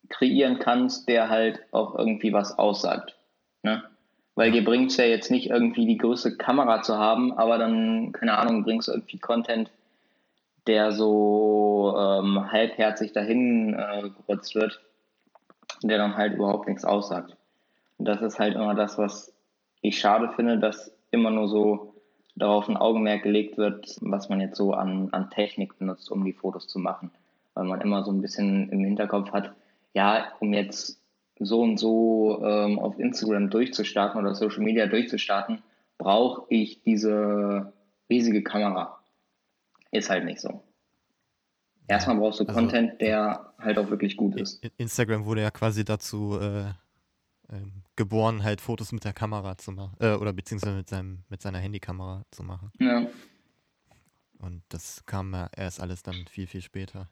kreieren kannst, der halt auch irgendwie was aussagt. Ne? Weil dir bringt es ja jetzt nicht irgendwie die größte Kamera zu haben, aber dann, keine Ahnung, bringst du irgendwie Content, der so ähm, halbherzig dahin äh, gerotzt wird, der dann halt überhaupt nichts aussagt. Und das ist halt immer das, was ich schade finde, dass immer nur so darauf ein Augenmerk gelegt wird, was man jetzt so an, an Technik benutzt, um die Fotos zu machen. Weil man immer so ein bisschen im Hinterkopf hat, ja, um jetzt so und so ähm, auf Instagram durchzustarten oder Social Media durchzustarten, brauche ich diese riesige Kamera. Ist halt nicht so. Erstmal brauchst du also, Content, der halt auch wirklich gut ist. Instagram wurde ja quasi dazu äh, äh, geboren, halt Fotos mit der Kamera zu machen. Äh, oder beziehungsweise mit, seinem, mit seiner Handykamera zu machen. Ja. Und das kam ja erst alles dann viel, viel später.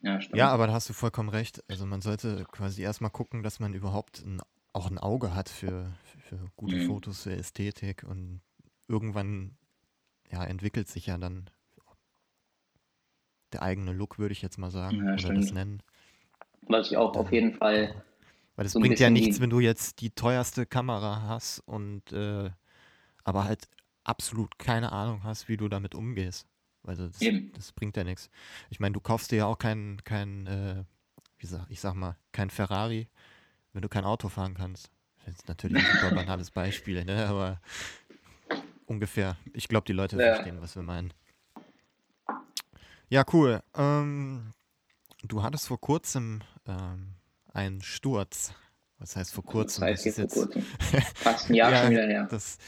Ja, stimmt. Ja, aber da hast du vollkommen recht. Also man sollte quasi erstmal gucken, dass man überhaupt ein, auch ein Auge hat für, für gute mhm. Fotos, für Ästhetik und irgendwann ja, entwickelt sich ja dann der eigene Look, würde ich jetzt mal sagen, ja, oder stimmt. das nennen. Was ich auch dann, auf jeden Fall. Weil es so bringt ja nichts, wenn du jetzt die teuerste Kamera hast und äh, aber halt absolut keine Ahnung hast, wie du damit umgehst. Also das, das bringt ja nichts. Ich meine, du kaufst dir ja auch kein, kein äh, wie sag, ich sag mal, kein Ferrari, wenn du kein Auto fahren kannst. Das ist natürlich ein super banales Beispiel, ne? aber ungefähr. Ich glaube, die Leute ja. verstehen, was wir meinen. Ja, cool. Ähm, du hattest vor kurzem ähm, einen Sturz. Was heißt vor kurzem? Das heißt das ist jetzt fast ein Jahr ja, schon wieder her. Das,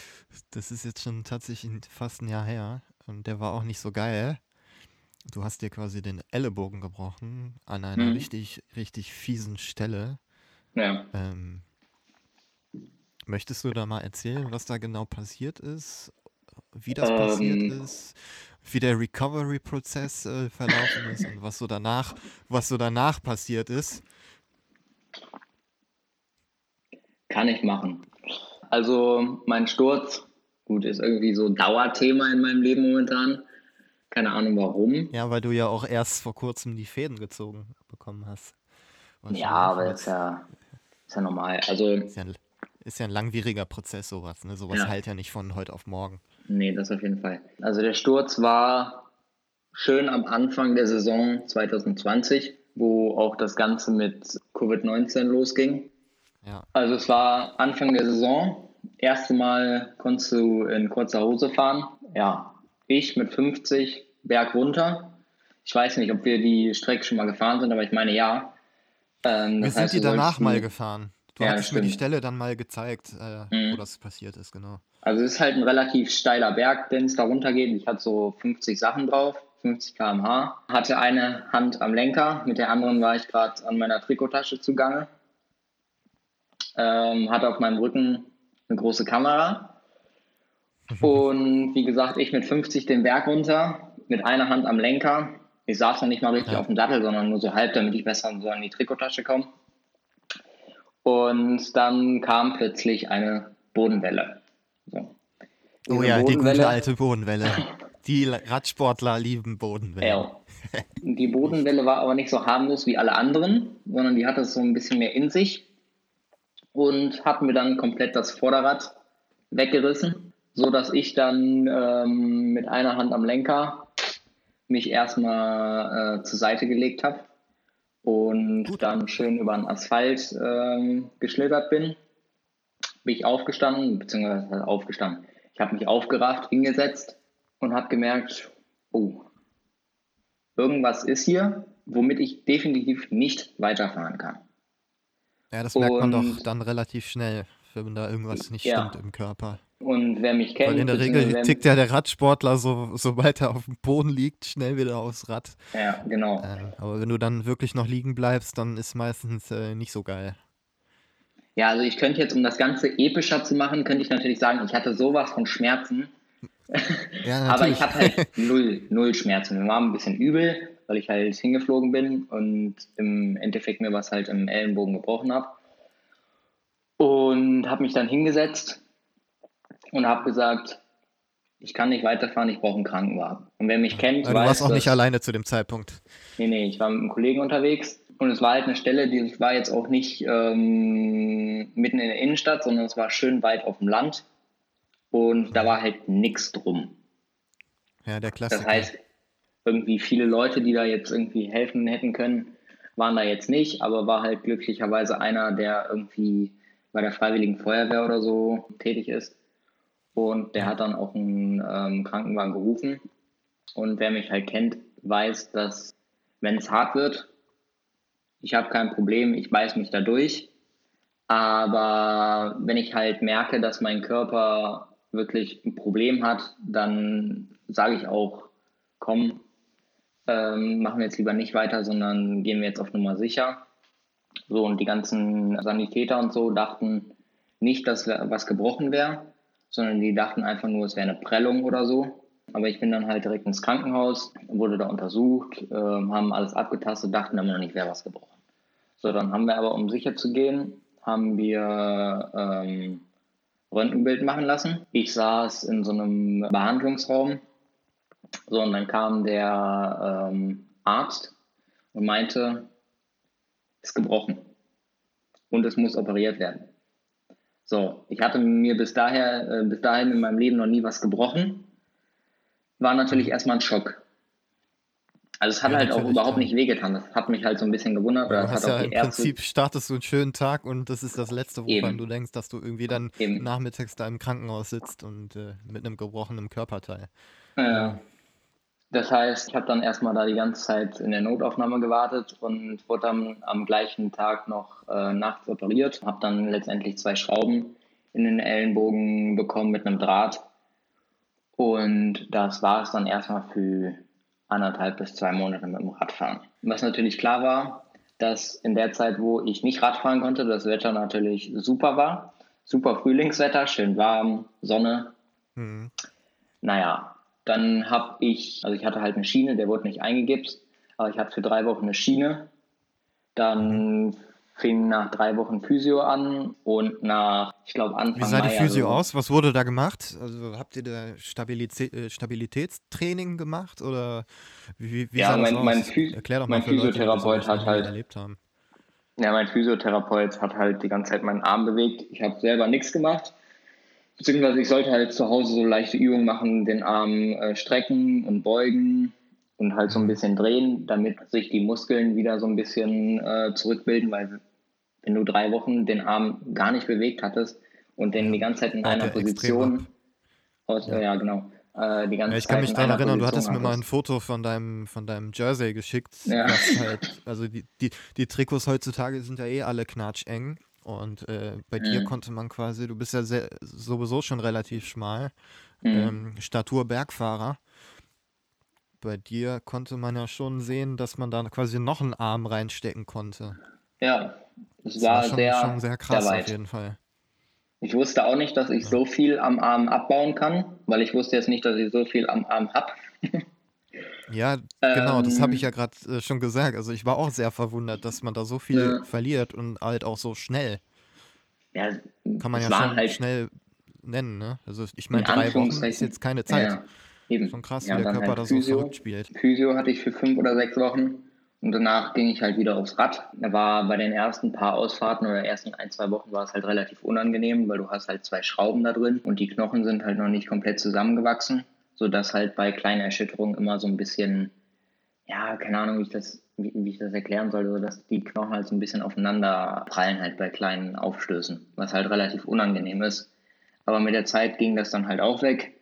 das ist jetzt schon tatsächlich fast ein Jahr her. Und der war auch nicht so geil. Du hast dir quasi den Ellenbogen gebrochen an einer hm. richtig, richtig fiesen Stelle. Ja. Ähm, möchtest du da mal erzählen, was da genau passiert ist? Wie das ähm, passiert ist? wie der Recovery-Prozess äh, verlaufen ist und was so danach, was so danach passiert ist? Kann ich machen. Also mein Sturz, gut, ist irgendwie so Dauerthema in meinem Leben momentan. Keine Ahnung warum. Ja, weil du ja auch erst vor kurzem die Fäden gezogen bekommen hast. Ja, aber das ist ja, ist ja normal. Also ist ja, ein, ist ja ein langwieriger Prozess, sowas. Ne? Sowas ja. heilt ja nicht von heute auf morgen. Nee, das auf jeden Fall. Also der Sturz war schön am Anfang der Saison 2020, wo auch das Ganze mit Covid-19 losging. Ja. Also es war Anfang der Saison. Erste Mal konntest du in kurzer Hose fahren. Ja, ich mit 50 Berg runter. Ich weiß nicht, ob wir die Strecke schon mal gefahren sind, aber ich meine ja. Ähm, wir sind heißt, die danach mal gefahren. Du ja, hattest mir die Stelle dann mal gezeigt, äh, mhm. wo das passiert ist, genau. Also es ist halt ein relativ steiler Berg, den es da runtergeht. Ich hatte so 50 Sachen drauf, 50 km/h. Hatte eine Hand am Lenker, mit der anderen war ich gerade an meiner Trikottasche zugange. Ähm, hatte auf meinem Rücken eine große Kamera und wie gesagt, ich mit 50 den Berg runter, mit einer Hand am Lenker. Ich saß noch nicht mal richtig ja. auf dem Sattel, sondern nur so halb, damit ich besser so an die Trikottasche komme. Und dann kam plötzlich eine Bodenwelle. So. Oh ja, Bodenwelle, die gute alte Bodenwelle. Die Radsportler lieben Bodenwelle. Ja. Die Bodenwelle war aber nicht so harmlos wie alle anderen, sondern die hatte so ein bisschen mehr in sich und hat mir dann komplett das Vorderrad weggerissen so dass ich dann ähm, mit einer Hand am Lenker mich erstmal äh, zur Seite gelegt habe und Gut. dann schön über den Asphalt ähm, geschlittert bin. Bin ich aufgestanden, beziehungsweise aufgestanden. Ich habe mich aufgerafft, hingesetzt und habe gemerkt, oh, irgendwas ist hier, womit ich definitiv nicht weiterfahren kann. Ja, das merkt man doch dann relativ schnell, wenn da irgendwas nicht ja. stimmt im Körper. Und wer mich kennt. Weil in der Regel tickt ja der Radsportler, so, sobald er auf dem Boden liegt, schnell wieder aufs Rad. Ja, genau. Äh, aber wenn du dann wirklich noch liegen bleibst, dann ist meistens äh, nicht so geil. Ja, also ich könnte jetzt, um das Ganze epischer zu machen, könnte ich natürlich sagen, ich hatte sowas von Schmerzen. Ja, aber ich hatte halt null, null Schmerzen. Mir war ein bisschen übel, weil ich halt hingeflogen bin und im Endeffekt mir was halt im Ellenbogen gebrochen habe. Und habe mich dann hingesetzt und habe gesagt, ich kann nicht weiterfahren, ich brauche einen Krankenwagen. Und wer mich kennt, Aber du weiß, warst auch nicht alleine zu dem Zeitpunkt. Nee, nee, ich war mit einem Kollegen unterwegs und es war halt eine Stelle, die war jetzt auch nicht ähm, mitten in der Innenstadt, sondern es war schön weit auf dem Land und da war halt nichts drum. Ja, der Klassiker. Das heißt, irgendwie viele Leute, die da jetzt irgendwie helfen hätten können, waren da jetzt nicht, aber war halt glücklicherweise einer, der irgendwie bei der Freiwilligen Feuerwehr oder so tätig ist. Und der hat dann auch einen ähm, Krankenwagen gerufen. Und wer mich halt kennt, weiß, dass wenn es hart wird, ich habe kein Problem, ich beiß mich da durch. Aber wenn ich halt merke, dass mein Körper wirklich ein Problem hat, dann sage ich auch, komm, ähm, machen wir jetzt lieber nicht weiter, sondern gehen wir jetzt auf Nummer sicher. So, und die ganzen Sanitäter und so dachten nicht, dass was gebrochen wäre sondern die dachten einfach nur, es wäre eine Prellung oder so. Aber ich bin dann halt direkt ins Krankenhaus, wurde da untersucht, äh, haben alles abgetastet, dachten immer noch nicht, wäre was gebrochen. So, dann haben wir aber, um sicher zu gehen, haben wir ähm, Röntgenbild machen lassen. Ich saß in so einem Behandlungsraum. So, und dann kam der ähm, Arzt und meinte, ist gebrochen und es muss operiert werden. So, ich hatte mir bis daher, äh, bis dahin in meinem Leben noch nie was gebrochen. War natürlich mhm. erstmal ein Schock. Also es hat ja, halt auch überhaupt nicht wehgetan. Das hat mich halt so ein bisschen gewundert. Ja, hast ja Im Prinzip startest du einen schönen Tag und das ist das Letzte, woran Eben. du denkst, dass du irgendwie dann Eben. nachmittags da im Krankenhaus sitzt und äh, mit einem gebrochenen Körperteil. Ja. Das heißt, ich habe dann erstmal da die ganze Zeit in der Notaufnahme gewartet und wurde dann am gleichen Tag noch äh, nachts operiert. Habe dann letztendlich zwei Schrauben in den Ellenbogen bekommen mit einem Draht. Und das war es dann erstmal für anderthalb bis zwei Monate mit dem Radfahren. Was natürlich klar war, dass in der Zeit, wo ich nicht Radfahren konnte, das Wetter natürlich super war. Super Frühlingswetter, schön warm, Sonne. Mhm. Naja, dann habe ich, also ich hatte halt eine Schiene, der wurde nicht eingegipst, aber ich hatte für drei Wochen eine Schiene. Dann fing nach drei Wochen Physio an und nach, ich glaube, Anfang Wie sah die Mai, Physio also- aus? Was wurde da gemacht? Also habt ihr da Stabilitä äh, Stabilitätstraining gemacht oder wie, wie Ja, sah das mein- aus? mein Phys- Erklär doch mein mal für Leute, das Physiotherapeut noch hat halt- erlebt haben. Ja, mein Physiotherapeut hat halt die ganze Zeit meinen Arm bewegt. Ich habe selber nichts gemacht. Beziehungsweise ich sollte halt zu Hause so leichte Übungen machen, den Arm äh, strecken und beugen und halt so ein bisschen drehen, damit sich die Muskeln wieder so ein bisschen äh, zurückbilden, weil wenn du drei Wochen den Arm gar nicht bewegt hattest und den die ganze Zeit in einer Position aus, ja. ja genau, äh, die ganze Ja, ich Zeit kann mich daran erinnern, du Position hattest mir mal ein hattest. Foto von deinem, von deinem Jersey geschickt. Ja. Halt, also die, die, die Trikots heutzutage sind ja eh alle knatscheng. Und äh, bei dir Mhm. konnte man quasi, du bist ja sehr, sowieso schon relativ schmal, Mhm. ähm, Statur Bergfahrer. Bei dir konnte man ja schon sehen, dass man da quasi noch einen Arm reinstecken konnte. Ja, es Das war, schon, sehr, schon sehr krass sehr auf jeden Fall. Ich wusste auch nicht, dass ich so viel am Arm abbauen kann, weil ich wusste jetzt nicht, dass ich so viel am Arm habe. Ja, genau, das habe ich Ähm, ja gerade äh, schon gesagt. Also ich war auch sehr verwundert, dass man da so viel Ja. verliert und halt auch so schnell. Ja, Kann man ja schon halt schnell nennen, ne? Also ich in meine, drei Wochen ist jetzt keine Zeit. Ja, eben. Schon krass, Ja, wie der Körper halt da so Physio. verrückt spielt. Physio hatte ich für fünf oder sechs Wochen und danach ging ich halt wieder aufs Rad. Da war bei den ersten paar Ausfahrten oder ersten ein, zwei Wochen war es halt relativ unangenehm, weil du hast halt zwei Schrauben da drin und die Knochen sind halt noch nicht komplett zusammengewachsen, sodass halt bei kleinen Erschütterungen immer so ein bisschen, ja, keine Ahnung, wie ich das, wie, wie ich das erklären soll, so dass die Knochen halt so ein bisschen aufeinander prallen halt bei kleinen Aufstößen, was halt relativ unangenehm ist. Aber mit der Zeit ging das dann halt auch weg.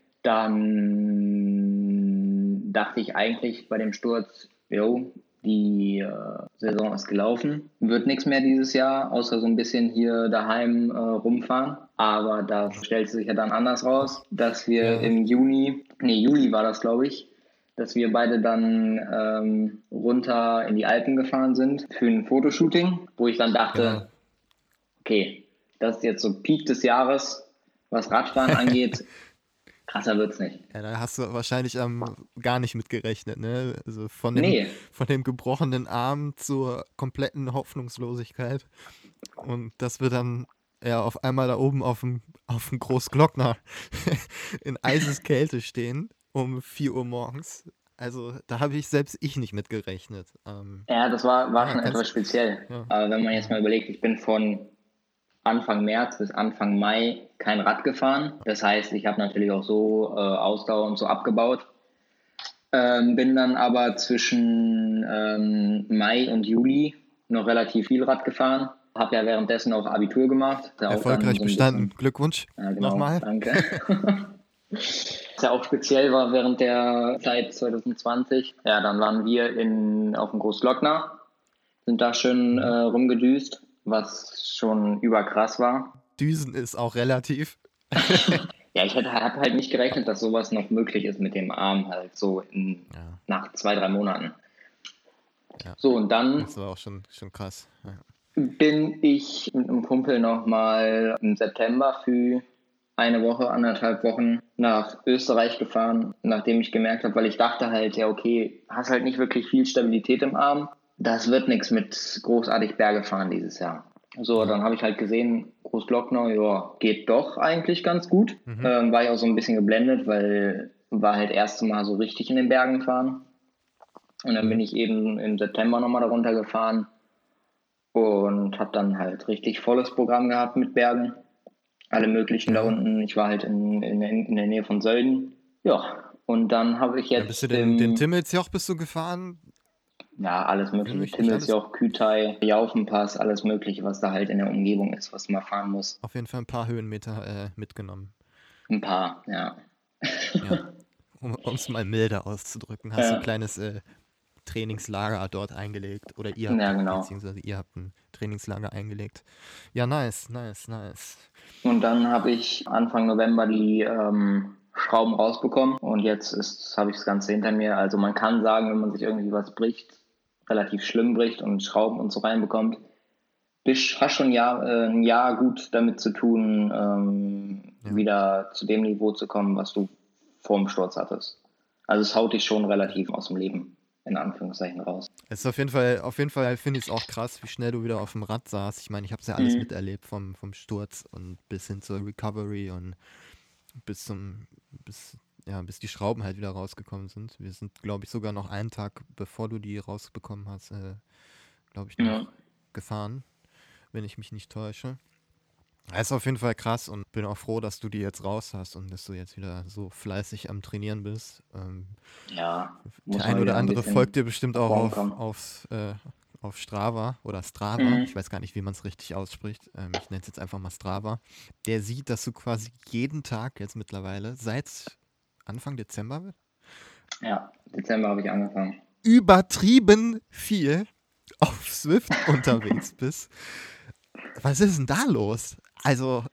Dann dachte ich eigentlich bei dem Sturz, jo, die äh, Saison ist gelaufen, wird nichts mehr dieses Jahr, außer so ein bisschen hier daheim äh, rumfahren. Aber da stellt sich ja dann anders raus, dass wir Ja. im Juni, nee, Juli war das, glaube ich, dass wir beide dann ähm, runter in die Alpen gefahren sind für ein Fotoshooting, wo ich dann dachte, Genau. okay, das ist jetzt so Peak des Jahres, was Radfahren angeht. Krasser wird's nicht. Ja, da hast du wahrscheinlich ähm, gar nicht mit gerechnet, ne? Also von dem, Nee. von dem gebrochenen Arm zur kompletten Hoffnungslosigkeit. Und dass wir dann ja auf einmal da oben auf dem, auf dem Großglockner in Eiseskälte stehen um 4 Uhr morgens. Also da habe ich selbst ich nicht mit gerechnet. Ähm, Ja, das war, war Ja, schon etwas speziell. ja. Aber wenn man jetzt mal überlegt, ich bin von Anfang März bis Anfang Mai kein Rad gefahren. Das heißt, ich habe natürlich auch so äh, Ausdauer und so abgebaut. Ähm, bin dann aber zwischen ähm, Mai und Juli noch relativ viel Rad gefahren. Habe ja währenddessen auch Abitur gemacht. Ja erfolgreich so bestanden. Glückwunsch. bisschen- Ja, genau, Nochmal. Danke. Was ja auch speziell war während der Zeit 2020. Ja, dann waren wir in, auf dem Großglockner, sind da schön äh, rumgedüst, was schon überkrass war. Düsen ist auch relativ. Ja, ich hätte hab halt nicht gerechnet, dass sowas noch möglich ist mit dem Arm halt so in, Ja, nach zwei, drei Monaten. Ja. So, und dann das war auch schon, schon krass. Ja. Bin ich mit einem Kumpel nochmal im September für eine Woche, anderthalb Wochen nach Österreich gefahren, nachdem ich gemerkt habe, weil ich dachte halt, ja, okay, hast halt nicht wirklich viel Stabilität im Arm. Das wird nichts mit großartig Berge fahren dieses Jahr. So, dann habe ich halt gesehen, Großglockner, ja, geht doch eigentlich ganz gut. Mhm. Ähm, war ich auch so ein bisschen geblendet, weil war halt erste Mal so richtig in den Bergen fahren. Und dann bin ich eben im September nochmal darunter gefahren und habe dann halt richtig volles Programm gehabt mit Bergen. Alle möglichen da unten. Ich war halt in, in, in der Nähe von Sölden. Ja, und dann habe ich Ja, jetzt bist du den, im- den Timmelsjoch bist du gefahren? ja, alles mögliche. Timmelsjoch, Kütei, Jaufenpass, alles mögliche, was da halt in der Umgebung ist, was man fahren muss. Auf jeden Fall ein paar Höhenmeter äh, mitgenommen. Ein paar, ja. Ja. Um es mal milder auszudrücken, hast du Ja. ein kleines äh, Trainingslager dort eingelegt. Oder ihr habt, Ja, genau. beziehungsweise ihr habt ein Trainingslager eingelegt. Ja, nice, nice, nice. Und dann habe ich Anfang November die ähm, Schrauben rausbekommen und jetzt habe ich das Ganze hinter mir. Also man kann sagen, wenn man sich irgendwie was bricht, relativ schlimm bricht und Schrauben und so reinbekommt, bist, hast schon ein Jahr, äh, ein Jahr gut damit zu tun, ähm, Ja. wieder zu dem Niveau zu kommen, was du vor dem Sturz hattest. Also es haut dich schon relativ aus dem Leben, in Anführungszeichen, raus. Es ist auf jeden Fall, auf jeden Fall finde ich es auch krass, wie schnell du wieder auf dem Rad saßt. Ich meine, ich habe es ja alles Mhm. miterlebt, vom, vom Sturz und bis hin zur Recovery und bis zum, bis, ja, bis die Schrauben halt wieder rausgekommen sind. Wir sind, glaube ich, sogar noch einen Tag, bevor du die rausbekommen hast, äh, glaube ich, noch Ja. gefahren, wenn ich mich nicht täusche. Das ist auf jeden Fall krass und bin auch froh, dass du die jetzt raus hast und dass du jetzt wieder so fleißig am Trainieren bist. Ähm, Ja, der ein oder ein andere bisschen folgt dir bestimmt auch auf, vorankommen. auf, äh, auf Strava oder Strava. Mhm. Ich weiß gar nicht, wie man es richtig ausspricht. Ähm, ich nenne es jetzt einfach mal Strava. Der sieht, dass du quasi jeden Tag jetzt mittlerweile seit Anfang Dezember Ja, Dezember habe ich angefangen. übertrieben viel auf Swift unterwegs bist. Was ist denn da los? Also,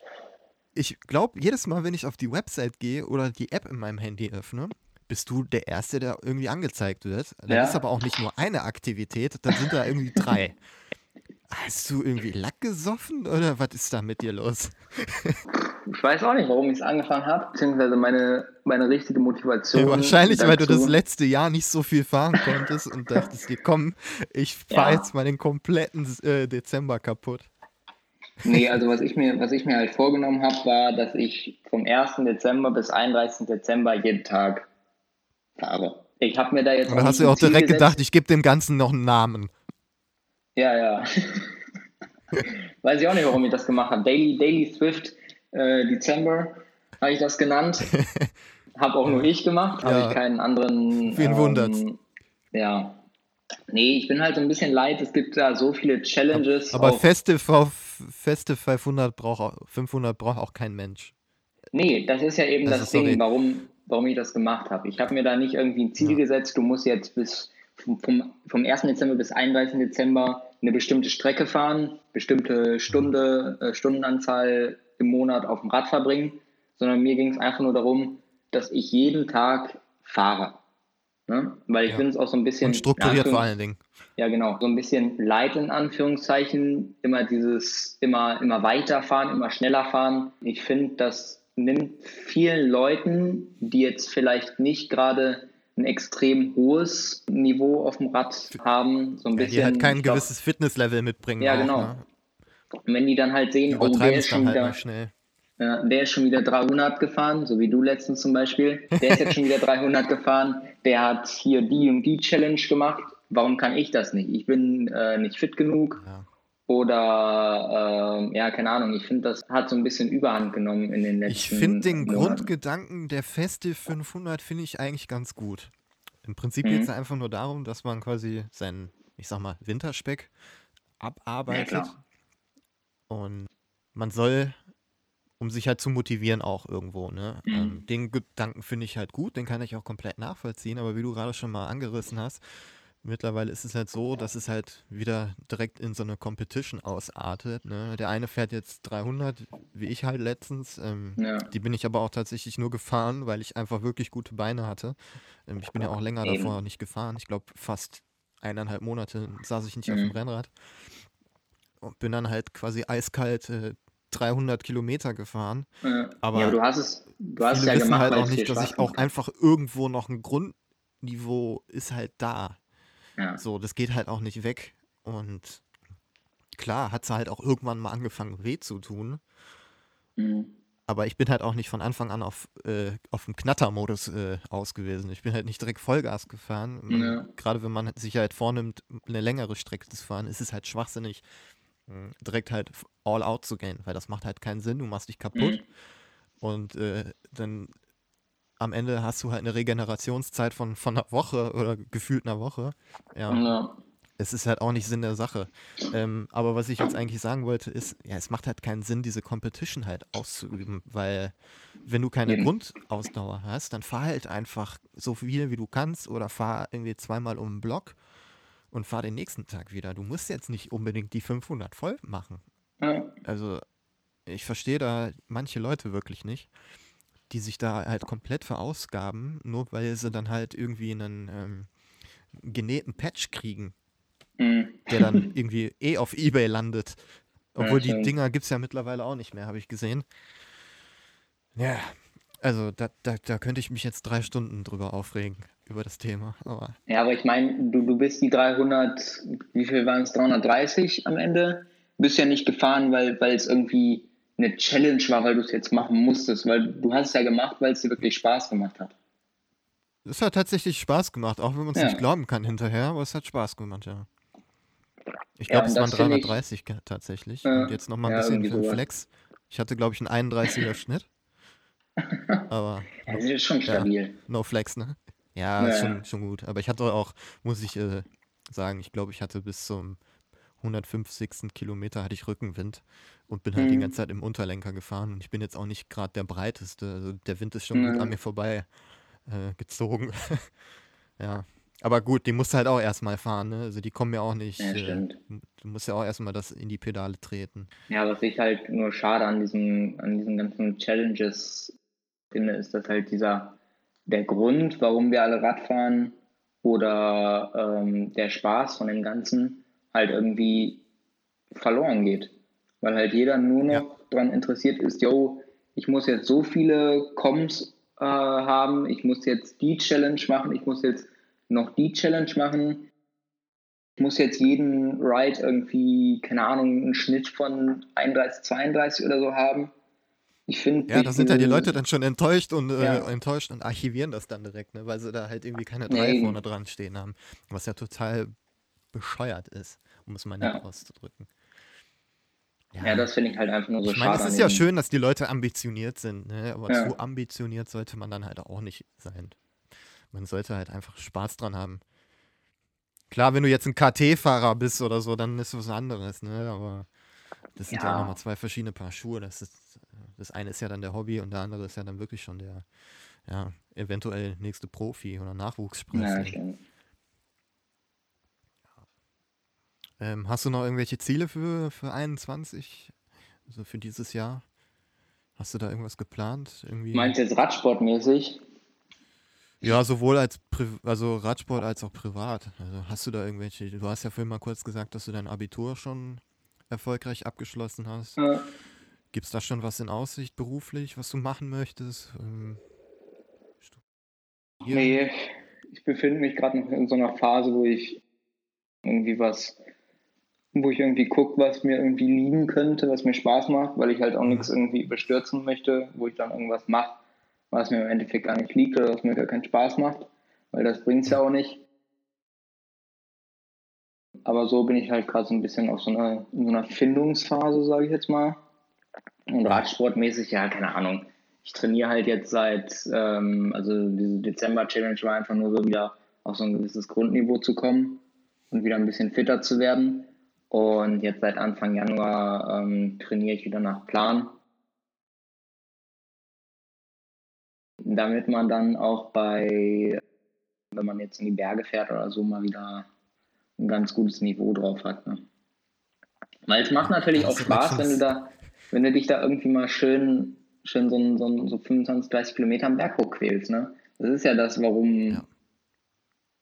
ich glaube, jedes Mal, wenn ich auf die Website gehe oder die App in meinem Handy öffne, bist du der Erste, der irgendwie angezeigt wird. Dann Ja. ist aber auch nicht nur eine Aktivität, dann sind da irgendwie drei. Hast du irgendwie Lack gesoffen oder was ist da mit dir los? Ich weiß auch nicht, warum ich es angefangen habe, beziehungsweise meine, meine richtige Motivation. Ja, wahrscheinlich, weil du das dazu- letzte Jahr nicht so viel fahren konntest und dachtest dir, komm, ich fahr Ja. jetzt mal den kompletten äh, Dezember kaputt. Nee, also was ich mir, was ich mir halt vorgenommen habe, war, dass ich vom 1. Dezember bis 31. Dezember jeden Tag fahre. Ich habe mir da jetzt Und da auch hast du auch Ziel direkt gesetzt. gedacht, ich gebe dem Ganzen noch einen Namen. Ja, ja. Weiß ich auch nicht, warum ich das gemacht habe. Daily, Daily Swift äh, Dezember habe ich das genannt. Habe auch nur ich gemacht, habe Ja. ich keinen anderen. ähm, Wen wundert's? Ja. Nee, ich bin halt so ein bisschen leid. Es gibt da so viele Challenges. Aber feste, feste 500 braucht auch, 500 braucht auch kein Mensch. Nee, das ist ja eben Also, das sorry. Ding, warum, warum ich das gemacht habe. Ich habe mir da nicht irgendwie ein Ziel Ja. gesetzt, du musst jetzt bis vom, vom, vom 1. Dezember bis 31. Dezember eine bestimmte Strecke fahren, bestimmte Stunde, äh, Stundenanzahl im Monat auf dem Rad verbringen, sondern mir ging es einfach nur darum, dass ich jeden Tag fahre. Ne? Weil ich Ja. bin es auch so ein bisschen. Und strukturiert vor allen Dingen. ja, genau. So ein bisschen Leid in Anführungszeichen. Immer dieses, immer, immer weiterfahren, immer schneller fahren. Ich finde, das nimmt vielen Leuten, die jetzt vielleicht nicht gerade ein extrem hohes Niveau auf dem Rad haben, so ein Ja, bisschen. die halt kein glaub, gewisses Fitnesslevel mitbringen. Ja, auch, genau. Ne? Wenn die dann halt sehen, oh, der es ist schon halt wieder, schnell. Ja, der ist schon wieder 300 gefahren, so wie du letztens zum Beispiel. Der ist jetzt schon wieder 300 gefahren. Der hat hier die und die Challenge gemacht. Warum kann ich das nicht? Ich bin äh, nicht fit genug. Ja. Oder, ähm, ja, keine Ahnung. Ich finde, das hat so ein bisschen Überhand genommen in den letzten Ich finde den Monaten. Grundgedanken der Festive 500 finde ich eigentlich ganz gut. Im Prinzip Mhm. geht es einfach nur darum, dass man quasi seinen, ich sag mal, Winterspeck abarbeitet. klar. und man soll, um sich halt zu motivieren, auch irgendwo, ne? Mhm. Ähm, den Gedanken finde ich halt gut, den kann ich auch komplett nachvollziehen, aber wie du gerade schon mal angerissen hast, mittlerweile ist es halt so, dass es halt wieder direkt in so eine Competition ausartet. Ne? Der eine fährt jetzt 300, wie ich halt letztens. Ähm, Ja. Die bin ich aber auch tatsächlich nur gefahren, weil ich einfach wirklich gute Beine hatte. Ähm, ich bin ja auch länger Eben. davor nicht gefahren. Ich glaube, fast eineinhalb Monate saß ich nicht auf dem Mhm. Rennrad. Und bin dann halt quasi eiskalt äh, 300 Kilometer gefahren. Ja. Aber ja, aber du hast es, du hast es ja wissen gemacht, halt auch nicht, dass ich auch einfach irgendwo noch ein Grundniveau ist halt da. Ja. So, das geht halt auch nicht weg. Und klar, hat es halt auch irgendwann mal angefangen weh zu tun. Mhm. Aber ich bin halt auch nicht von Anfang an auf, äh, auf dem Knattermodus äh, aus gewesen. Ich bin halt nicht direkt Vollgas gefahren. Ja. Gerade wenn man sich halt vornimmt, eine längere Strecke zu fahren, ist es halt schwachsinnig, mh, direkt halt all out zu gehen, weil das macht halt keinen Sinn. Du machst dich kaputt. Mhm. Und äh, dann am Ende hast du halt eine Regenerationszeit von, von einer Woche oder gefühlt einer Woche. Ja, Ja. es ist halt auch nicht Sinn der Sache. Ähm, aber was ich jetzt eigentlich sagen wollte, ist, ja, es macht halt keinen Sinn, diese Competition halt auszuüben, weil wenn du keine Eben. Grundausdauer hast, dann fahr halt einfach so viel, wie du kannst oder fahr irgendwie zweimal um den Block und fahr den nächsten Tag wieder. Du musst jetzt nicht unbedingt die 500 voll machen. Ja. Also, ich verstehe da manche Leute wirklich nicht, die sich da halt komplett verausgaben, nur weil sie dann halt irgendwie einen ähm, genähten Patch kriegen, Mhm. der dann irgendwie eh auf Ebay landet. Obwohl die stimmt. Dinger gibt es ja mittlerweile auch nicht mehr, habe ich gesehen. Ja, also da, da, da könnte ich mich jetzt drei Stunden drüber aufregen, über das Thema. Aber Ja, aber ich meine, du, du bist die 300, wie viel waren es, 330 am Ende? Bist ja nicht gefahren, weil, weil es irgendwie eine Challenge war, weil du es jetzt machen musstest, weil du hast es ja gemacht, weil es dir wirklich Spaß gemacht hat. es hat tatsächlich Spaß gemacht, auch wenn man es Ja. nicht glauben kann hinterher, aber es hat Spaß gemacht, ja. Ich Ja, glaube, und es waren das finde ich- 330 ge- tatsächlich. Ja, und jetzt nochmal ein ja, bisschen für den. Flex. Ich hatte, glaube ich, einen 31er Schnitt. Aber Ja, das ist schon stabil. no Flex, ne? Ja, Ja, ist schon, schon gut. Aber ich hatte auch, muss ich äh, sagen, ich glaube, ich hatte bis zum 150. Kilometer hatte ich Rückenwind und bin halt die Mhm. ganze Zeit im Unterlenker gefahren. Und ich bin jetzt auch nicht gerade der breiteste. Also der Wind ist schon gut Ja. an mir vorbei äh, gezogen. ja. Aber gut, die musst du halt auch erstmal fahren, ne? Also die kommen ja auch nicht. Ja, äh, du musst ja auch erstmal das in die Pedale treten. Ja, was ich halt nur schade an diesem, an diesen ganzen Challenges finde, ist, dass halt dieser, der Grund, warum wir alle Rad fahren oder ähm, der Spaß von dem Ganzen halt irgendwie verloren geht. Weil halt jeder nur noch Ja. daran interessiert ist, yo, ich muss jetzt so viele Comms äh, haben, ich muss jetzt die Challenge machen, ich muss jetzt noch die Challenge machen, ich muss jetzt jeden Ride irgendwie, keine Ahnung, einen Schnitt von 31, 32 oder so haben. Ich finde. Ja, da sind ja die Leute dann schon enttäuscht und äh, Ja. enttäuscht und archivieren das dann direkt, ne? weil sie da halt irgendwie keine Ja, drei eben. vorne dran stehen haben. Was ja total bescheuert ist, um es mal nett Ja. auszudrücken. Ja, das finde ich halt einfach nur so ich meine, schade. es ist ja schön, dass die Leute ambitioniert sind, ne? aber Ja. zu ambitioniert sollte man dann halt auch nicht sein. Man sollte halt einfach Spaß dran haben. Klar, wenn du jetzt ein KT-Fahrer bist oder so, dann ist was anderes, ne? Aber das sind ja, Ja. auch nochmal zwei verschiedene Paar Schuhe. Das, ist, das eine ist ja dann der Hobby und der andere ist ja dann wirklich schon der, ja, eventuell nächste Profi oder Ja, Nachwuchssprecher. stimmt. ähm, hast du noch irgendwelche Ziele für, für 21? Also für dieses Jahr? Hast du da irgendwas geplant? Irgendwie? Meinst du jetzt Radsportmäßig? Ja, sowohl als Pri also Radsport als auch privat. Also hast du da irgendwelche, du hast ja vorhin mal kurz gesagt, dass du dein Abitur schon erfolgreich abgeschlossen hast. Äh, Gibt es da schon was in Aussicht beruflich, was du machen möchtest? Ähm, nee, ich befinde mich gerade noch in so einer Phase, wo ich irgendwie was, wo ich irgendwie gucke, was mir irgendwie liegen könnte, was mir Spaß macht, weil ich halt auch Mhm. nichts irgendwie überstürzen möchte, wo ich dann irgendwas mache, was mir im Endeffekt gar nicht liegt oder was mir gar keinen Spaß macht, weil das bringt es ja auch nicht. Aber so bin ich halt gerade so ein bisschen auf so einer, in so einer Findungsphase, sage ich jetzt mal. Und Radsportmäßig, ja, keine Ahnung. Ich trainiere halt jetzt seit, ähm, also diese Dezember-Challenge war einfach nur so wieder auf so ein gewisses Grundniveau zu kommen und wieder ein bisschen fitter zu werden. Und jetzt seit Anfang Januar ähm, trainiere ich wieder nach Plan. Damit man dann auch bei, wenn man jetzt in die Berge fährt oder so, mal wieder ein ganz gutes Niveau drauf hat. Ne? Weil es macht natürlich auch Spaß, wenn du da, wenn du dich da irgendwie mal schön, schön so, so, so 25, 30 Kilometer am Berg hochquälst. Ne? Das ist ja das, warum Ja.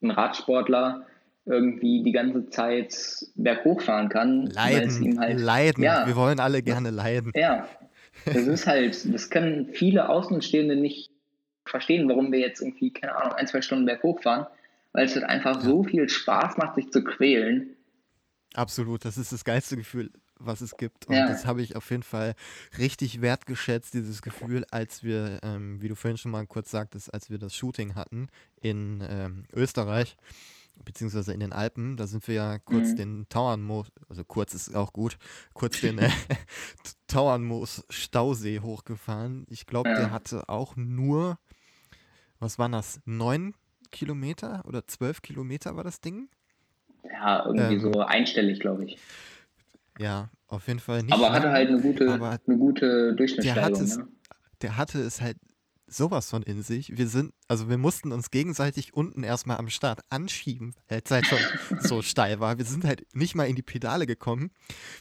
ein Radsportler irgendwie die ganze Zeit berghoch fahren kann. weil es Leiden, ihm halt, leiden. Ja. Wir wollen alle gerne leiden. ja, das ist halt, das können viele Außenstehende nicht verstehen, warum wir jetzt irgendwie, keine Ahnung, ein, zwei Stunden berghoch fahren, weil es halt einfach so viel Spaß macht, sich zu quälen. Absolut, das ist das geilste Gefühl, was es gibt. Und Ja. das habe ich auf jeden Fall richtig wertgeschätzt, dieses Gefühl, als wir, ähm, wie du vorhin schon mal kurz sagtest, als wir das Shooting hatten in ähm, Österreich, beziehungsweise in den Alpen. Da sind wir ja kurz Mhm. den Tauernmoos, also kurz ist auch gut, kurz den äh, Tauernmoos Stausee hochgefahren. Ich glaube, Ja. der hatte auch nur, was waren das, neun Kilometer oder zwölf Kilometer war das Ding? Ja, irgendwie Ähm. so einstellig, glaube ich. Ja, auf jeden Fall nicht. Aber hatte halt eine gute, aber eine gute der hat Durchschnittssteigerung. es, Ne? der hatte es halt sowas von in sich. Wir sind, also wir mussten uns gegenseitig unten erstmal am Start anschieben, weil es halt schon so steil war. Wir sind halt nicht mal in die Pedale gekommen.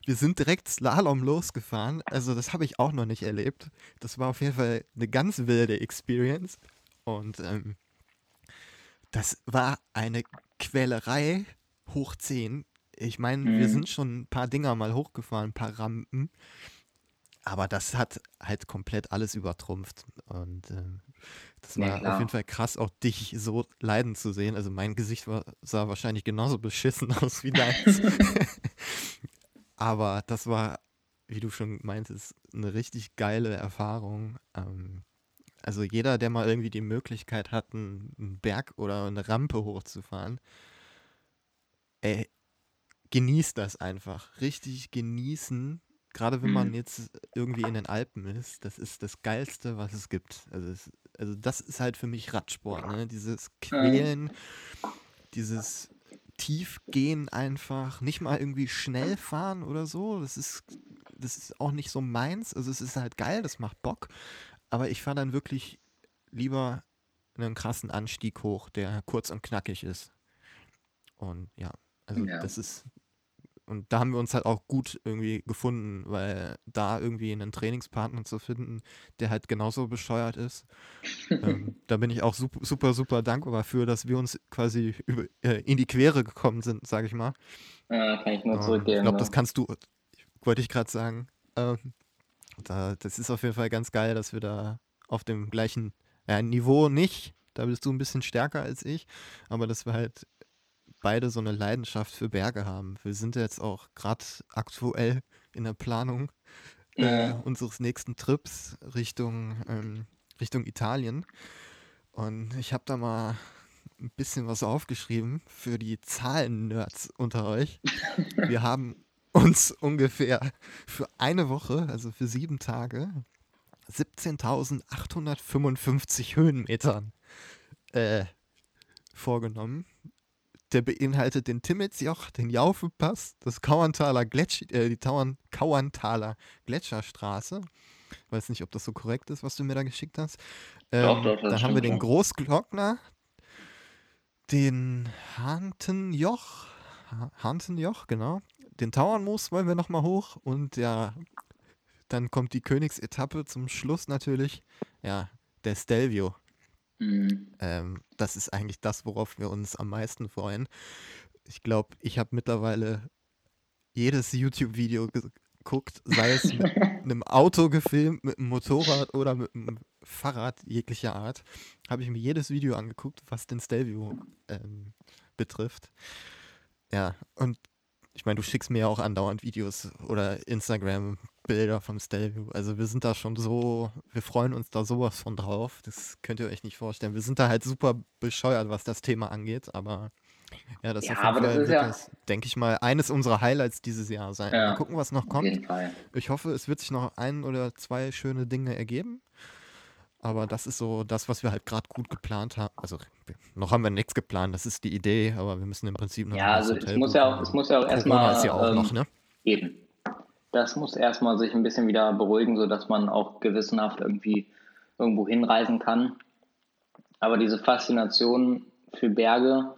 Wir sind direkt Slalom losgefahren. Also das habe ich auch noch nicht erlebt. Das war auf jeden Fall eine ganz wilde Experience. Und ähm, das war eine Quälerei hoch 10. Ich meine, wir Mhm. sind schon ein paar Dinger mal hochgefahren, ein paar Rampen. aber das hat halt komplett alles übertrumpft. Und ähm, das Ja, war klar. auf jeden Fall krass, auch dich so leiden zu sehen. Also mein Gesicht war, sah wahrscheinlich genauso beschissen aus wie deins. aber das war, wie du schon meintest, eine richtig geile Erfahrung. Ähm, also jeder, der mal irgendwie die Möglichkeit hat, einen Berg oder eine Rampe hochzufahren, ey, genießt das einfach. Richtig genießen. Gerade wenn man Mhm. jetzt irgendwie in den Alpen ist, das ist das Geilste, was es gibt. Also, es, also das ist halt für mich Radsport, ne? Dieses Quälen, dieses Tiefgehen einfach, nicht mal irgendwie schnell fahren oder so. Das ist, das ist auch nicht so meins. Also es ist halt geil, das macht Bock. Aber ich fahre dann wirklich lieber einen krassen Anstieg hoch, der kurz und knackig ist. Und ja, also Ja. das ist. Und da haben wir uns halt auch gut irgendwie gefunden, weil da irgendwie einen Trainingspartner zu finden, der halt genauso bescheuert ist, ähm, da bin ich auch super, super, super dankbar für, dass wir uns quasi über, äh, in die Quere gekommen sind, sage ich mal. Ja, kann ich nur Ähm, ich zurückgeben. glaube, ne? das kannst du, wollte ich gerade sagen. Ähm, da, das ist auf jeden Fall ganz geil, dass wir da auf dem gleichen ja, Niveau nicht, da bist du ein bisschen stärker als ich, aber dass wir halt beide so eine Leidenschaft für Berge haben. Wir sind jetzt auch gerade aktuell in der Planung äh, Ja. unseres nächsten Trips Richtung, ähm, Richtung Italien. Und ich habe da mal ein bisschen was aufgeschrieben für die Zahlen-Nerds unter euch. Wir haben uns ungefähr für eine Woche, also für sieben Tage, 17.855 Höhenmetern äh, vorgenommen. Der beinhaltet den Timmelsjoch, den Jaufepass, das Kauerntaler Gletsch, äh, die Tauern, Kauerntaler Gletscherstraße. Weiß nicht, ob das so korrekt ist, was du mir da geschickt hast. Ähm, Doch, dann haben wir den. Großglockner, den Hantenjoch, Ha- Hantenjoch, genau. Den Tauernmoos wollen wir nochmal hoch und ja, dann kommt die Königsetappe zum Schluss natürlich. Ja, der Stelvio. Mhm. Ähm, das ist eigentlich das, worauf wir uns am meisten freuen. Ich glaube, ich habe mittlerweile jedes YouTube-Video ge- geguckt, sei es mit einem Auto gefilmt, mit einem Motorrad oder mit einem Fahrrad jeglicher Art, habe ich mir jedes Video angeguckt, was den Stelvio ähm, betrifft. Ja, und ich meine, du schickst mir ja auch andauernd Videos oder Instagram-Bilder vom Stelvio. Also wir sind da schon so, wir freuen uns da sowas von drauf. Das könnt ihr euch nicht vorstellen. Wir sind da halt super bescheuert, was das Thema angeht, aber ja, das Ja, auf jeden aber das Fall ist wird ja- denke ich mal, eines unserer Highlights dieses Jahr sein. Ja, Mal gucken, was noch kommt. Ich hoffe, es wird sich noch ein oder zwei schöne Dinge ergeben. Aber das ist so das, was wir halt gerade gut geplant haben. Also noch haben wir nichts geplant, das ist die Idee, aber wir müssen im Prinzip noch Ja, also es muss ja auch, es muss ja auch erstmal ja auch ähm, noch, ne? eben. Das muss erstmal sich ein bisschen wieder beruhigen, sodass man auch gewissenhaft irgendwie irgendwo hinreisen kann. Aber diese Faszination für Berge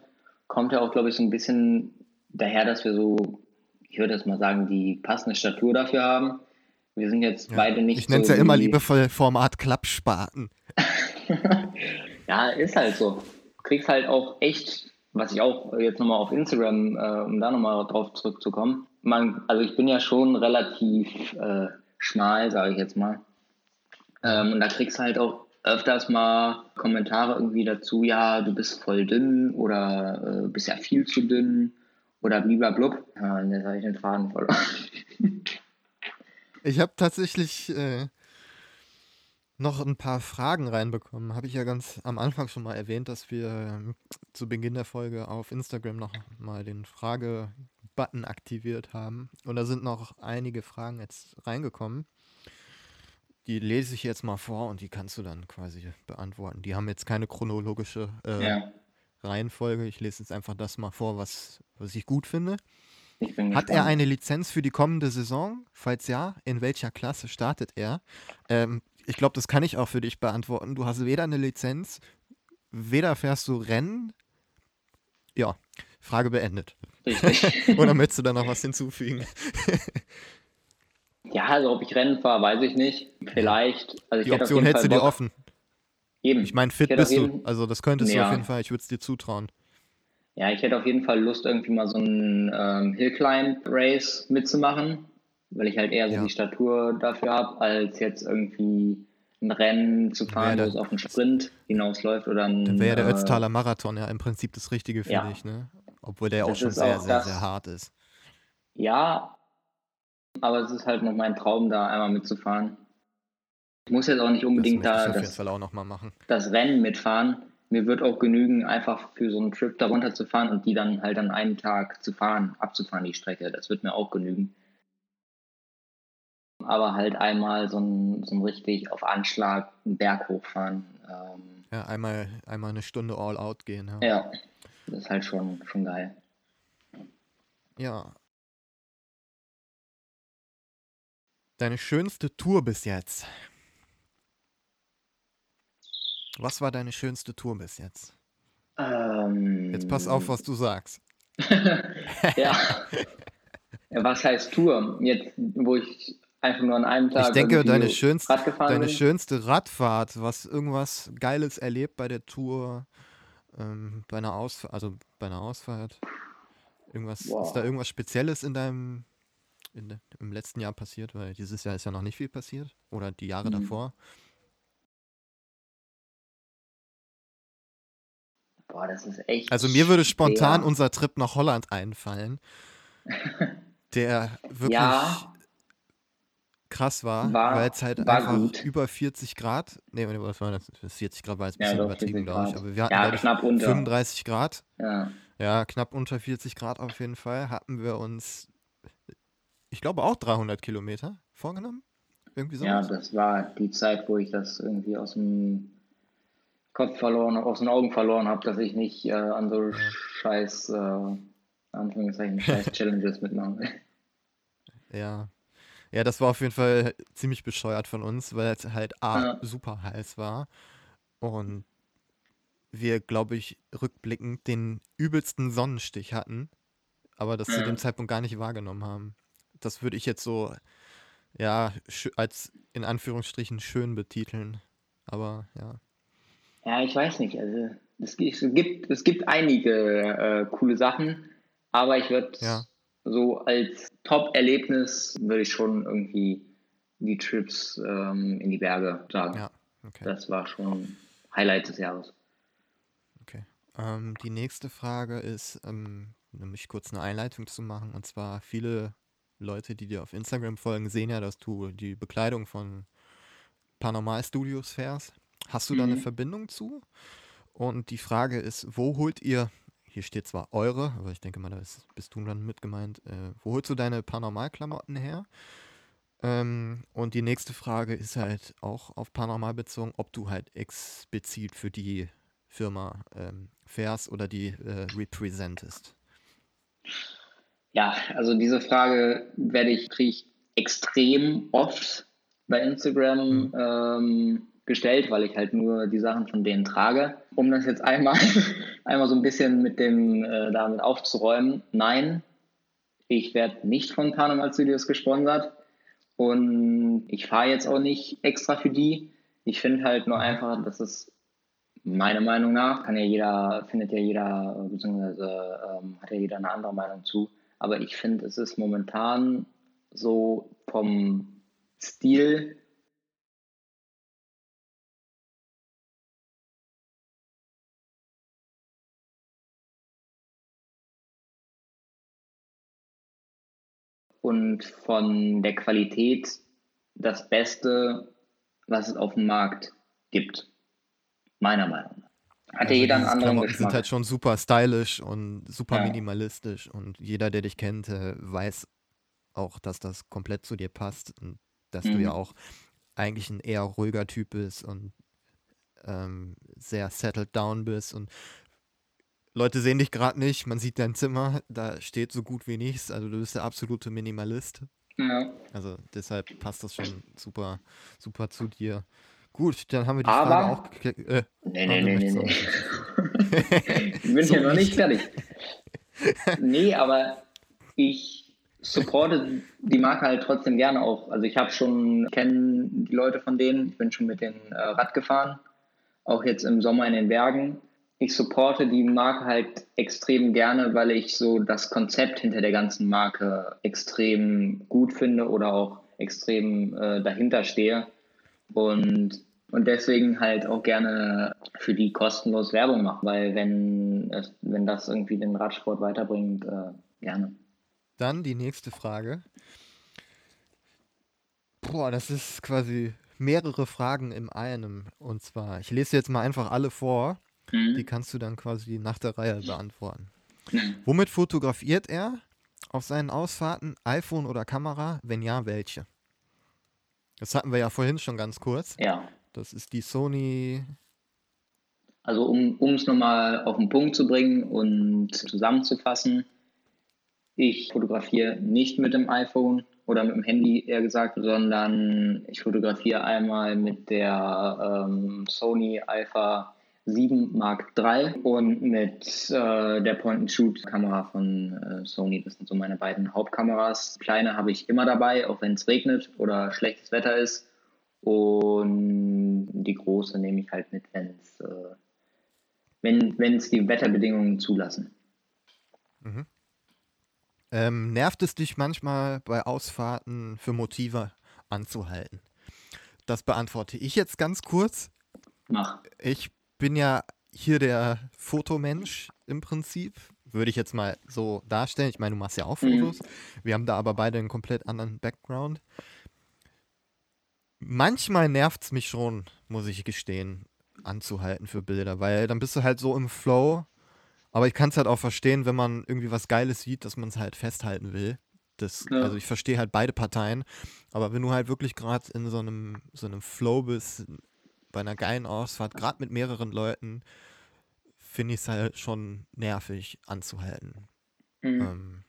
kommt ja auch, glaube ich, so ein bisschen daher, dass wir so, ich würde jetzt mal sagen, die passende Statur dafür haben. Wir sind jetzt Ja. beide nicht Ich nenne es so ja immer liebevoll Format Klappspaten. Ja, ist halt so. Du kriegst halt auch echt, was ich auch jetzt nochmal auf Instagram, äh, um da nochmal drauf zurückzukommen. Man, also ich bin ja schon relativ äh, schmal, sage ich jetzt mal. Ähm, und da kriegst halt auch öfters mal Kommentare irgendwie dazu, ja, du bist voll dünn oder äh, bist ja viel zu dünn oder blub. Ja, jetzt habe ich den Faden verloren. Ich habe tatsächlich äh, noch ein paar Fragen reinbekommen. Habe ich ja ganz am Anfang schon mal erwähnt, dass wir ähm, zu Beginn der Folge auf Instagram noch mal den Frage-Button aktiviert haben. Und da sind noch einige Fragen jetzt reingekommen. Die lese ich jetzt mal vor und die kannst du dann quasi beantworten. Die haben jetzt keine chronologische äh, Ja, Reihenfolge. Ich lese jetzt einfach das mal vor, was, was ich gut finde. Hat er eine Lizenz für die kommende Saison? Falls ja, in welcher Klasse startet er? Ähm, ich glaube, das kann ich auch für dich beantworten. Du hast weder eine Lizenz, weder fährst du Rennen. Ja, Frage beendet. Richtig. Oder möchtest du da noch was hinzufügen? Ja, also ob ich Rennen fahre, weiß ich nicht. Vielleicht. Also ich Die Option hältst du dir offen. Eben. Ich meine, fit bist du. Also das könntest du Ja. auf jeden Fall. Ich würde es dir zutrauen. Ja, ich hätte auf jeden Fall Lust, irgendwie mal so ein ähm, Hillclimb-Race mitzumachen. weil ich halt eher so Ja. die Statur dafür habe, als jetzt irgendwie ein Rennen zu fahren, Ja, wo es auf einen Sprint hinausläuft oder ein. Dann wäre ja der äh, Ötztaler Marathon ja im Prinzip das Richtige für ja. dich, ne? Obwohl der auch Das schon sehr, auch sehr, das- sehr hart ist. Ja, aber es ist halt noch mein Traum, da einmal mitzufahren. Ich muss jetzt auch nicht Das unbedingt ich da das, auch das Rennen mitfahren. Mir wird auch genügen, einfach für so einen Trip da runter zu fahren und die dann halt an einem Tag zu fahren, abzufahren, die Strecke. Das wird mir auch genügen. Aber halt einmal so ein, so ein richtig auf Anschlag einen Berg hochfahren. Ähm, Ja, einmal, einmal eine Stunde all out gehen. Ja. ja, das ist halt schon, schon geil. ja. Deine schönste Tour bis jetzt? Was war deine schönste Tour bis jetzt? Ähm, Jetzt pass auf, was du sagst. ja. Was heißt Tour? Jetzt, wo ich einfach nur an einem Tag Ich denke, deine, schönst, Rad deine schönste Radfahrt, was irgendwas Geiles erlebt bei der Tour, ähm, bei einer Ausfahrt, also bei einer Ausfahrt. Irgendwas, ist da irgendwas Spezielles in deinem, in, im letzten Jahr passiert? Weil dieses Jahr ist ja noch nicht viel passiert. Oder die Jahre Mhm. davor. Boah, das ist echt. Also mir würde spontan schwer. unser Trip nach Holland einfallen, der wirklich Ja, krass war, War- weil es halt einfach gut. über 40 Grad, nee, was war das? 40 Grad war jetzt ein Ja, bisschen doch, übertrieben, 40 glaube ich, aber wir hatten, ja, knapp unter. 35 Grad. Ja. Ja, knapp unter 40 Grad auf jeden Fall hatten wir uns, ich glaube auch 300 Kilometer vorgenommen. Irgendwie so. ja, das war die Zeit, wo ich das irgendwie aus dem Kopf verloren, aus den Augen verloren habe, dass ich nicht äh, an so scheiß, äh, Anführungszeichen, scheiß Challenges mitmachen will. Ja. Ja, das war auf jeden Fall ziemlich bescheuert von uns, weil es halt A, Ja. super heiß war und wir, glaube ich, rückblickend den übelsten Sonnenstich hatten, aber das zu Ja. dem Zeitpunkt gar nicht wahrgenommen haben. Das würde ich jetzt so, ja, als in Anführungsstrichen schön betiteln. Aber ja. Ja, ich weiß nicht. Also es gibt, es gibt, einige äh, coole Sachen, aber ich würde Ja. so als Top-Erlebnis würde ich schon irgendwie die Trips ähm, in die Berge sagen. Ja, okay. Das war schon Highlight des Jahres. Okay. Ähm, die nächste Frage ist, ähm, mich kurz eine Einleitung zu machen. Und zwar viele Leute, die dir auf Instagram folgen, sehen ja, dass du die Bekleidung von Paranormal Studios fährst. Hast du da eine Mhm. Verbindung zu? Und die Frage ist, wo holt ihr, hier steht zwar eure, aber ich denke mal, da ist, bist du dann mit gemeint, äh, wo holst du deine Paranormal-Klamotten her? Ähm, und die nächste Frage ist halt auch auf Paranormal bezogen, ob du halt explizit für die Firma ähm, fährst oder die äh, representest. Ja, also diese Frage werde ich, kriege ich extrem oft bei Instagram Mhm. ähm, gestellt, weil ich halt nur die Sachen von denen trage. Um das jetzt einmal, einmal so ein bisschen mit dem äh, damit aufzuräumen, nein, ich werde nicht von Paranormal Studios gesponsert und ich fahre jetzt auch nicht extra für die. Ich finde halt nur einfach, dass es meiner Meinung nach, kann ja jeder, findet ja jeder, beziehungsweise ähm, hat ja jeder eine andere Meinung zu. Aber ich finde, es ist momentan so vom Stil und von der Qualität das Beste, was es auf dem Markt gibt. Meiner Meinung nach. Hat ja Also jeder einen anderen Klamotten Geschmack. sind halt schon super stylisch und super Ja. minimalistisch und jeder, der dich kennt, äh, weiß auch, dass das komplett zu dir passt und dass du Mhm. ja auch eigentlich ein eher ruhiger Typ bist und ähm, sehr settled down bist und Leute sehen dich gerade nicht, man sieht dein Zimmer, da steht so gut wie nichts, also du bist der absolute Minimalist. ja. Also deshalb passt das schon super, super zu dir. Gut, dann haben wir die Aber- Frage auch geklärt. Äh, Nee, ah, nee, du nee, nee, nee. Ich bin So ja noch nicht nicht. fertig. Nee, aber ich supporte die Marke halt trotzdem gerne auch. Also ich habe schon, kenne die Leute von denen, ich bin schon mit denen äh, Rad gefahren, auch jetzt im Sommer in den Bergen. Ich supporte die Marke halt extrem gerne, weil ich so das Konzept hinter der ganzen Marke extrem gut finde oder auch extrem äh, dahinter stehe. Und, und deswegen halt auch gerne für die kostenlos Werbung mache, weil wenn, wenn das irgendwie den Radsport weiterbringt, äh, gerne. Dann die nächste Frage. Boah, das ist quasi mehrere Fragen im einem. Und zwar, ich lese jetzt mal einfach alle vor. Mhm. Die kannst du dann quasi nach der Reihe beantworten. Mhm. Womit fotografiert er auf seinen Ausfahrten? iPhone oder Kamera? Wenn ja, welche? Das hatten wir ja vorhin schon ganz kurz. Ja. Das ist die Sony. Also um es nochmal auf den Punkt zu bringen und zusammenzufassen, ich fotografiere nicht mit dem iPhone oder mit dem Handy eher gesagt, sondern ich fotografiere einmal mit der ähm, Sony Alpha 7 Mark III und mit äh, der Point-and-Shoot-Kamera von äh, Sony. Das sind so meine beiden Hauptkameras. Kleine habe ich immer dabei, auch wenn es regnet oder schlechtes Wetter ist. Und die große nehme ich halt mit, wenn's, äh, wenn es die Wetterbedingungen zulassen. Mhm. Ähm, nervt es dich manchmal bei Ausfahrten für Motive anzuhalten? Das beantworte ich jetzt ganz kurz. Mach. Ich bin ja hier der Fotomensch im Prinzip. Würde ich jetzt mal so darstellen. Ich meine, du machst ja auch mhm. Fotos. Mhm. Wir haben da aber beide einen komplett anderen Background. Manchmal nervt es mich schon, muss ich gestehen, anzuhalten für Bilder, weil dann bist du halt so im Flow aber ich kann es halt auch verstehen, wenn man irgendwie was Geiles sieht, dass man es halt festhalten will. Das, ja. Also ich verstehe halt beide Parteien. Aber wenn du halt wirklich gerade in so einem, so einem Flow bist, bei einer geilen Ausfahrt, gerade mit mehreren Leuten, finde ich es halt schon nervig anzuhalten. Mhm. Ähm,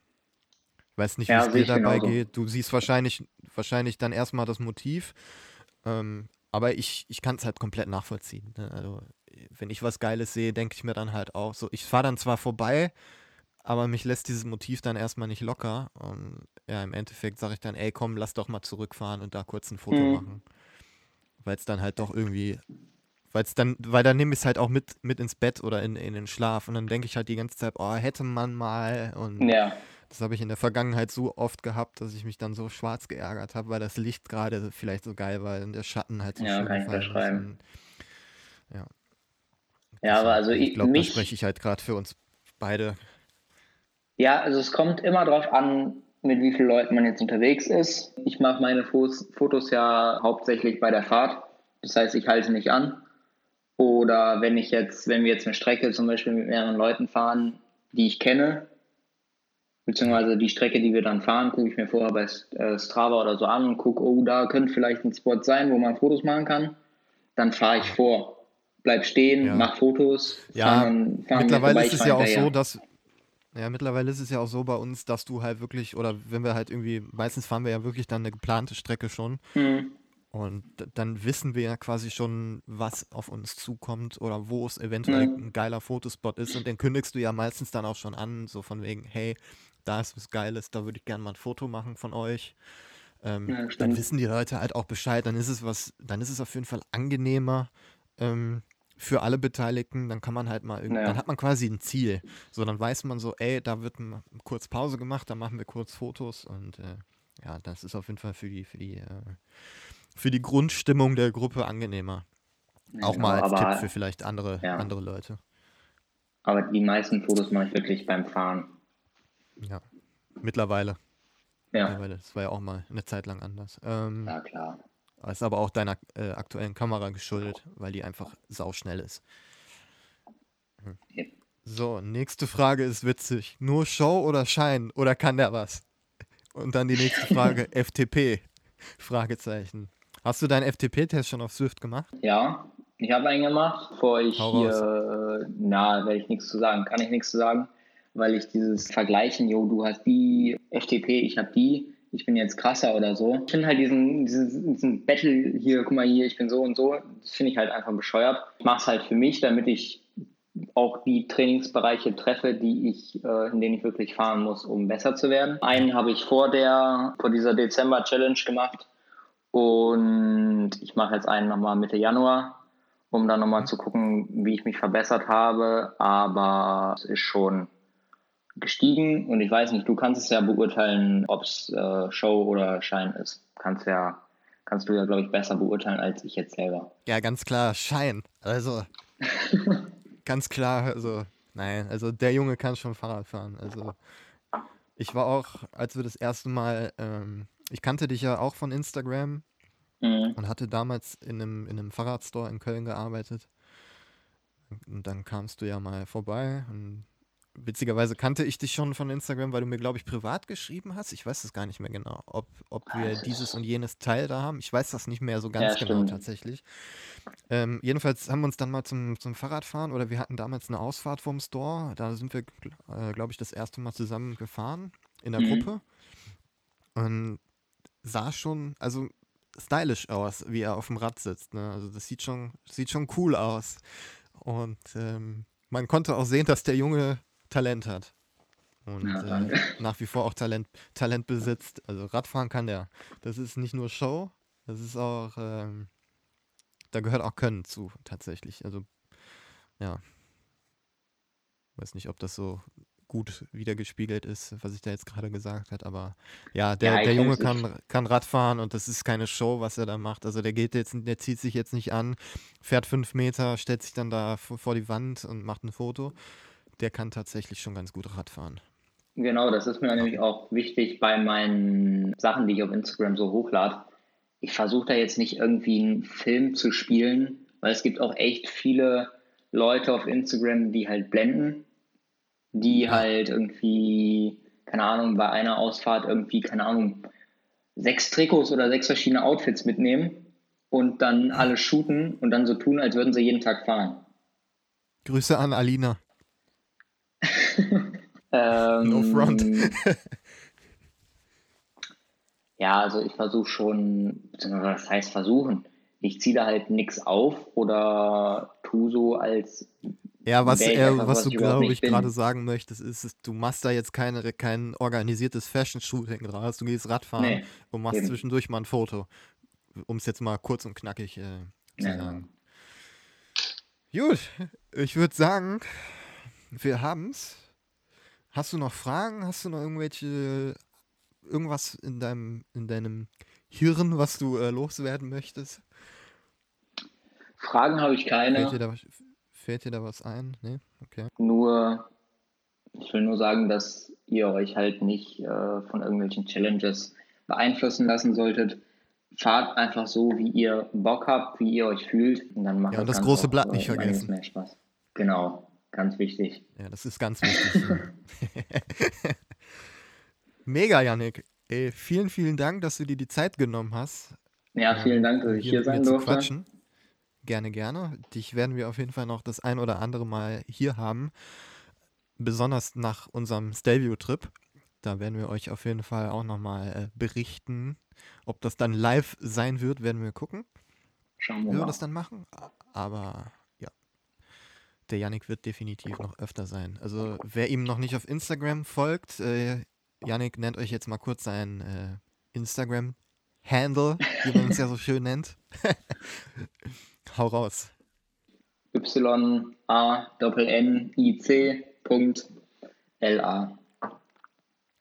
ich weiß nicht, wie ja, es dir dabei genauso. geht. Du siehst wahrscheinlich, wahrscheinlich dann erstmal das Motiv. Ähm, aber ich, ich kann es halt komplett nachvollziehen. Ne? Also wenn ich was Geiles sehe, denke ich mir dann halt auch so, ich fahre dann zwar vorbei, aber mich lässt dieses Motiv dann erstmal nicht locker. Und ja, im Endeffekt sage ich dann, ey, komm, lass doch mal zurückfahren und da kurz ein Foto mhm. machen. Weil es dann halt doch irgendwie, weil es dann, weil dann nehme ich es halt auch mit, mit ins Bett oder in, in den Schlaf und dann denke ich halt die ganze Zeit, oh, hätte man mal und ja. das habe ich in der Vergangenheit so oft gehabt, dass ich mich dann so schwarz geärgert habe, weil das Licht gerade vielleicht so geil war und der Schatten halt so ja, schön kann ich und, ja, ja, aber also ich, glaube, da spreche ich halt gerade für uns beide. Ja, also es kommt immer darauf an, mit wie vielen Leuten man jetzt unterwegs ist. Ich mache meine Fotos ja hauptsächlich bei der Fahrt. Das heißt, ich halte nicht an. Oder wenn ich jetzt, wenn wir jetzt eine Strecke zum Beispiel mit mehreren Leuten fahren, die ich kenne, beziehungsweise die Strecke, die wir dann fahren, gucke ich mir vorher bei äh, Strava oder so an und gucke, oh, da könnte vielleicht ein Spot sein, wo man Fotos machen kann. Dann fahre ich vor bleib stehen, ja. mach Fotos. Ja, fahren, fahren mittlerweile ist es ja auch so, dass ja, mittlerweile ist es ja auch so bei uns, dass du halt wirklich, oder wenn wir halt irgendwie, meistens fahren wir ja wirklich dann eine geplante Strecke schon. Mhm. Und dann wissen wir ja quasi schon, was auf uns zukommt oder wo es eventuell mhm. ein geiler Fotospot ist. Und den kündigst du ja meistens dann auch schon an, so von wegen, hey, da ist was Geiles, da würde ich gerne mal ein Foto machen von euch. Ähm, ja, dann wissen die Leute halt auch Bescheid, dann ist es was, dann ist es auf jeden Fall angenehmer, ähm, für alle Beteiligten, dann kann man halt mal irgendwie, ja. dann hat man quasi ein Ziel. So, dann weiß man so, ey, da wird kurz Pause gemacht, da machen wir kurz Fotos und äh, ja, das ist auf jeden Fall für die, für die, äh, für die Grundstimmung der Gruppe angenehmer. Ja, Auch mal als aber, Tipp für vielleicht andere, ja. andere Leute. Aber die meisten Fotos mache ich wirklich beim Fahren. Ja, mittlerweile. Ja. Mittlerweile. Das war ja auch mal eine Zeit lang anders. Ähm, ja, klar. Ist aber auch deiner äh, aktuellen Kamera geschuldet, weil die einfach sauschnell ist. Hm. So, nächste Frage ist witzig. Nur Show oder Schein oder kann der was? Und dann die nächste Frage, FTP? Fragezeichen. Hast du deinen FTP-Test schon auf Swift gemacht? Ja, ich habe einen gemacht, bevor ich Hau hier, raus. na, werde ich nichts zu sagen, kann ich nichts zu sagen, weil ich dieses Vergleichen, jo, du hast die FTP, ich habe die, ich bin jetzt krasser oder so. Ich finde halt diesen, diesen, diesen Battle hier, guck mal hier, ich bin so und so, das finde ich halt einfach bescheuert. Ich mache es halt für mich, damit ich auch die Trainingsbereiche treffe, die ich, äh, in denen ich wirklich fahren muss, um besser zu werden. Einen habe ich vor der, vor dieser Dezember-Challenge gemacht und ich mache jetzt einen nochmal Mitte Januar um dann nochmal zu gucken, wie ich mich verbessert habe. Aber es ist schon gestiegen und ich weiß nicht, du kannst es ja beurteilen, ob es äh, Show oder Schein ist. Kannst ja, kannst du ja, glaube ich, besser beurteilen als ich jetzt selber. Ja, ganz klar, Schein. Also ganz klar, also nein, also der Junge kann schon Fahrrad fahren. Also ich war auch, als wir das erste Mal, ähm, ich kannte dich ja auch von Instagram mhm. und hatte damals in einem, in einem Fahrradstore in Köln gearbeitet. Und dann kamst du ja mal vorbei und witzigerweise kannte ich dich schon von Instagram, weil du mir, glaube ich, privat geschrieben hast. Ich weiß es gar nicht mehr genau, ob, ob wir dieses und jenes Teil da haben. Ich weiß das nicht mehr so ganz ja, genau tatsächlich. Ähm, jedenfalls haben wir uns dann mal zum, zum Fahrradfahren oder wir hatten damals eine Ausfahrt vom Store. Da sind wir, äh, glaube ich, das erste Mal zusammen gefahren in der mhm. Gruppe. Und sah schon, also stylisch aus, wie er auf dem Rad sitzt. Ne? Also das sieht schon, sieht schon cool aus. Und ähm, man konnte auch sehen, dass der Junge Talent hat. Und ja, äh, nach wie vor auch Talent, Talent besitzt. Also Radfahren kann der. Das ist nicht nur Show, das ist auch, ähm, da gehört auch Können zu, tatsächlich. Also, ja. Weiß nicht, ob das so gut wiedergespiegelt ist, was ich da jetzt gerade gesagt habe, aber ja, der, ja, der Junge kann, kann Radfahren und das ist keine Show, was er da macht. Also der geht jetzt, der zieht sich jetzt nicht an, fährt fünf Meter, stellt sich dann da vor die Wand und macht ein Foto, der kann tatsächlich schon ganz gut Rad fahren. Genau, das ist mir nämlich auch wichtig bei meinen Sachen, die ich auf Instagram so hochlade. Ich versuche da jetzt nicht irgendwie einen Film zu spielen, weil es gibt auch echt viele Leute auf Instagram, die halt blenden, die halt irgendwie, keine Ahnung, bei einer Ausfahrt irgendwie, keine Ahnung, sechs Trikots oder sechs verschiedene Outfits mitnehmen und dann alle shooten und dann so tun, als würden sie jeden Tag fahren. Grüße an Alina. ähm, no front. ja, also ich versuche schon, was heißt versuchen? Ich ziehe da halt nichts auf oder tu so als. Ja, was, äh, was, was, du, glaube ich, gerade sagen möchtest, ist, ist, du machst da jetzt keine, kein organisiertes Fashion-Shooting draus. Du gehst Radfahren nee, und machst eben. zwischendurch mal ein Foto. Um es jetzt mal kurz und knackig äh, zu ja. sagen. Gut, ich würde sagen, wir haben es. Hast du noch Fragen? Hast du noch irgendwelche, irgendwas in deinem, in deinem Hirn, was du äh, loswerden möchtest? Fragen habe ich keine. Fällt dir, da, fällt dir da was ein? Nee? Okay. Nur, ich will nur sagen, dass ihr euch halt nicht äh, von irgendwelchen Challenges beeinflussen lassen solltet. Fahrt einfach so, wie ihr Bock habt, wie ihr euch fühlt. Und dann macht ja, und das große auch, Blatt nicht äh, vergessen. Mehr Spaß. Genau. Ganz wichtig. Ja, das ist ganz wichtig. Mega, Yannick. Ey, vielen, vielen Dank, dass du dir die Zeit genommen hast. Ja, vielen Dank, dass ich hier, hier sein durfte. Quatschen. Gerne, gerne. Dich werden wir auf jeden Fall noch das ein oder andere Mal hier haben. Besonders nach unserem Stelvio-Trip. Da werden wir euch auf jeden Fall auch nochmal äh, berichten. Ob das dann live sein wird, werden wir gucken. Schauen wir mal. Wie wir das dann machen. Aber der Yannick wird definitiv noch öfter sein. Also wer ihm noch nicht auf Instagram folgt, äh, Yannick nennt euch jetzt mal kurz sein äh, Instagram-Handle, wie man es ja so schön nennt. Hau raus. Y-A-N-N-I-C.L-A.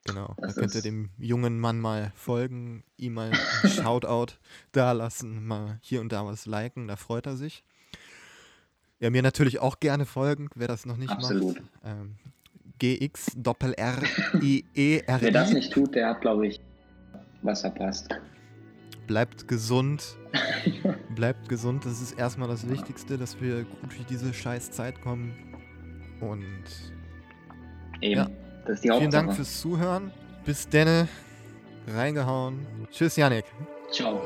Genau, das da könnt ihr dem jungen Mann mal folgen, ihm mal ein Shoutout da lassen, mal hier und da was liken, da freut er sich. Ja, mir natürlich auch gerne folgen, wer das noch nicht Absolut. macht. Ähm, GX Doppel R I E R. Wer das nicht tut, der hat, glaube ich, was verpasst. Bleibt gesund. Bleibt gesund. Das ist erstmal das Wichtigste, dass wir gut durch diese scheiß Zeit kommen. Und Eben. Ja. Das ist die Vielen Dank fürs Zuhören. Bis denne. Reingehauen. Tschüss, Janik. Ciao.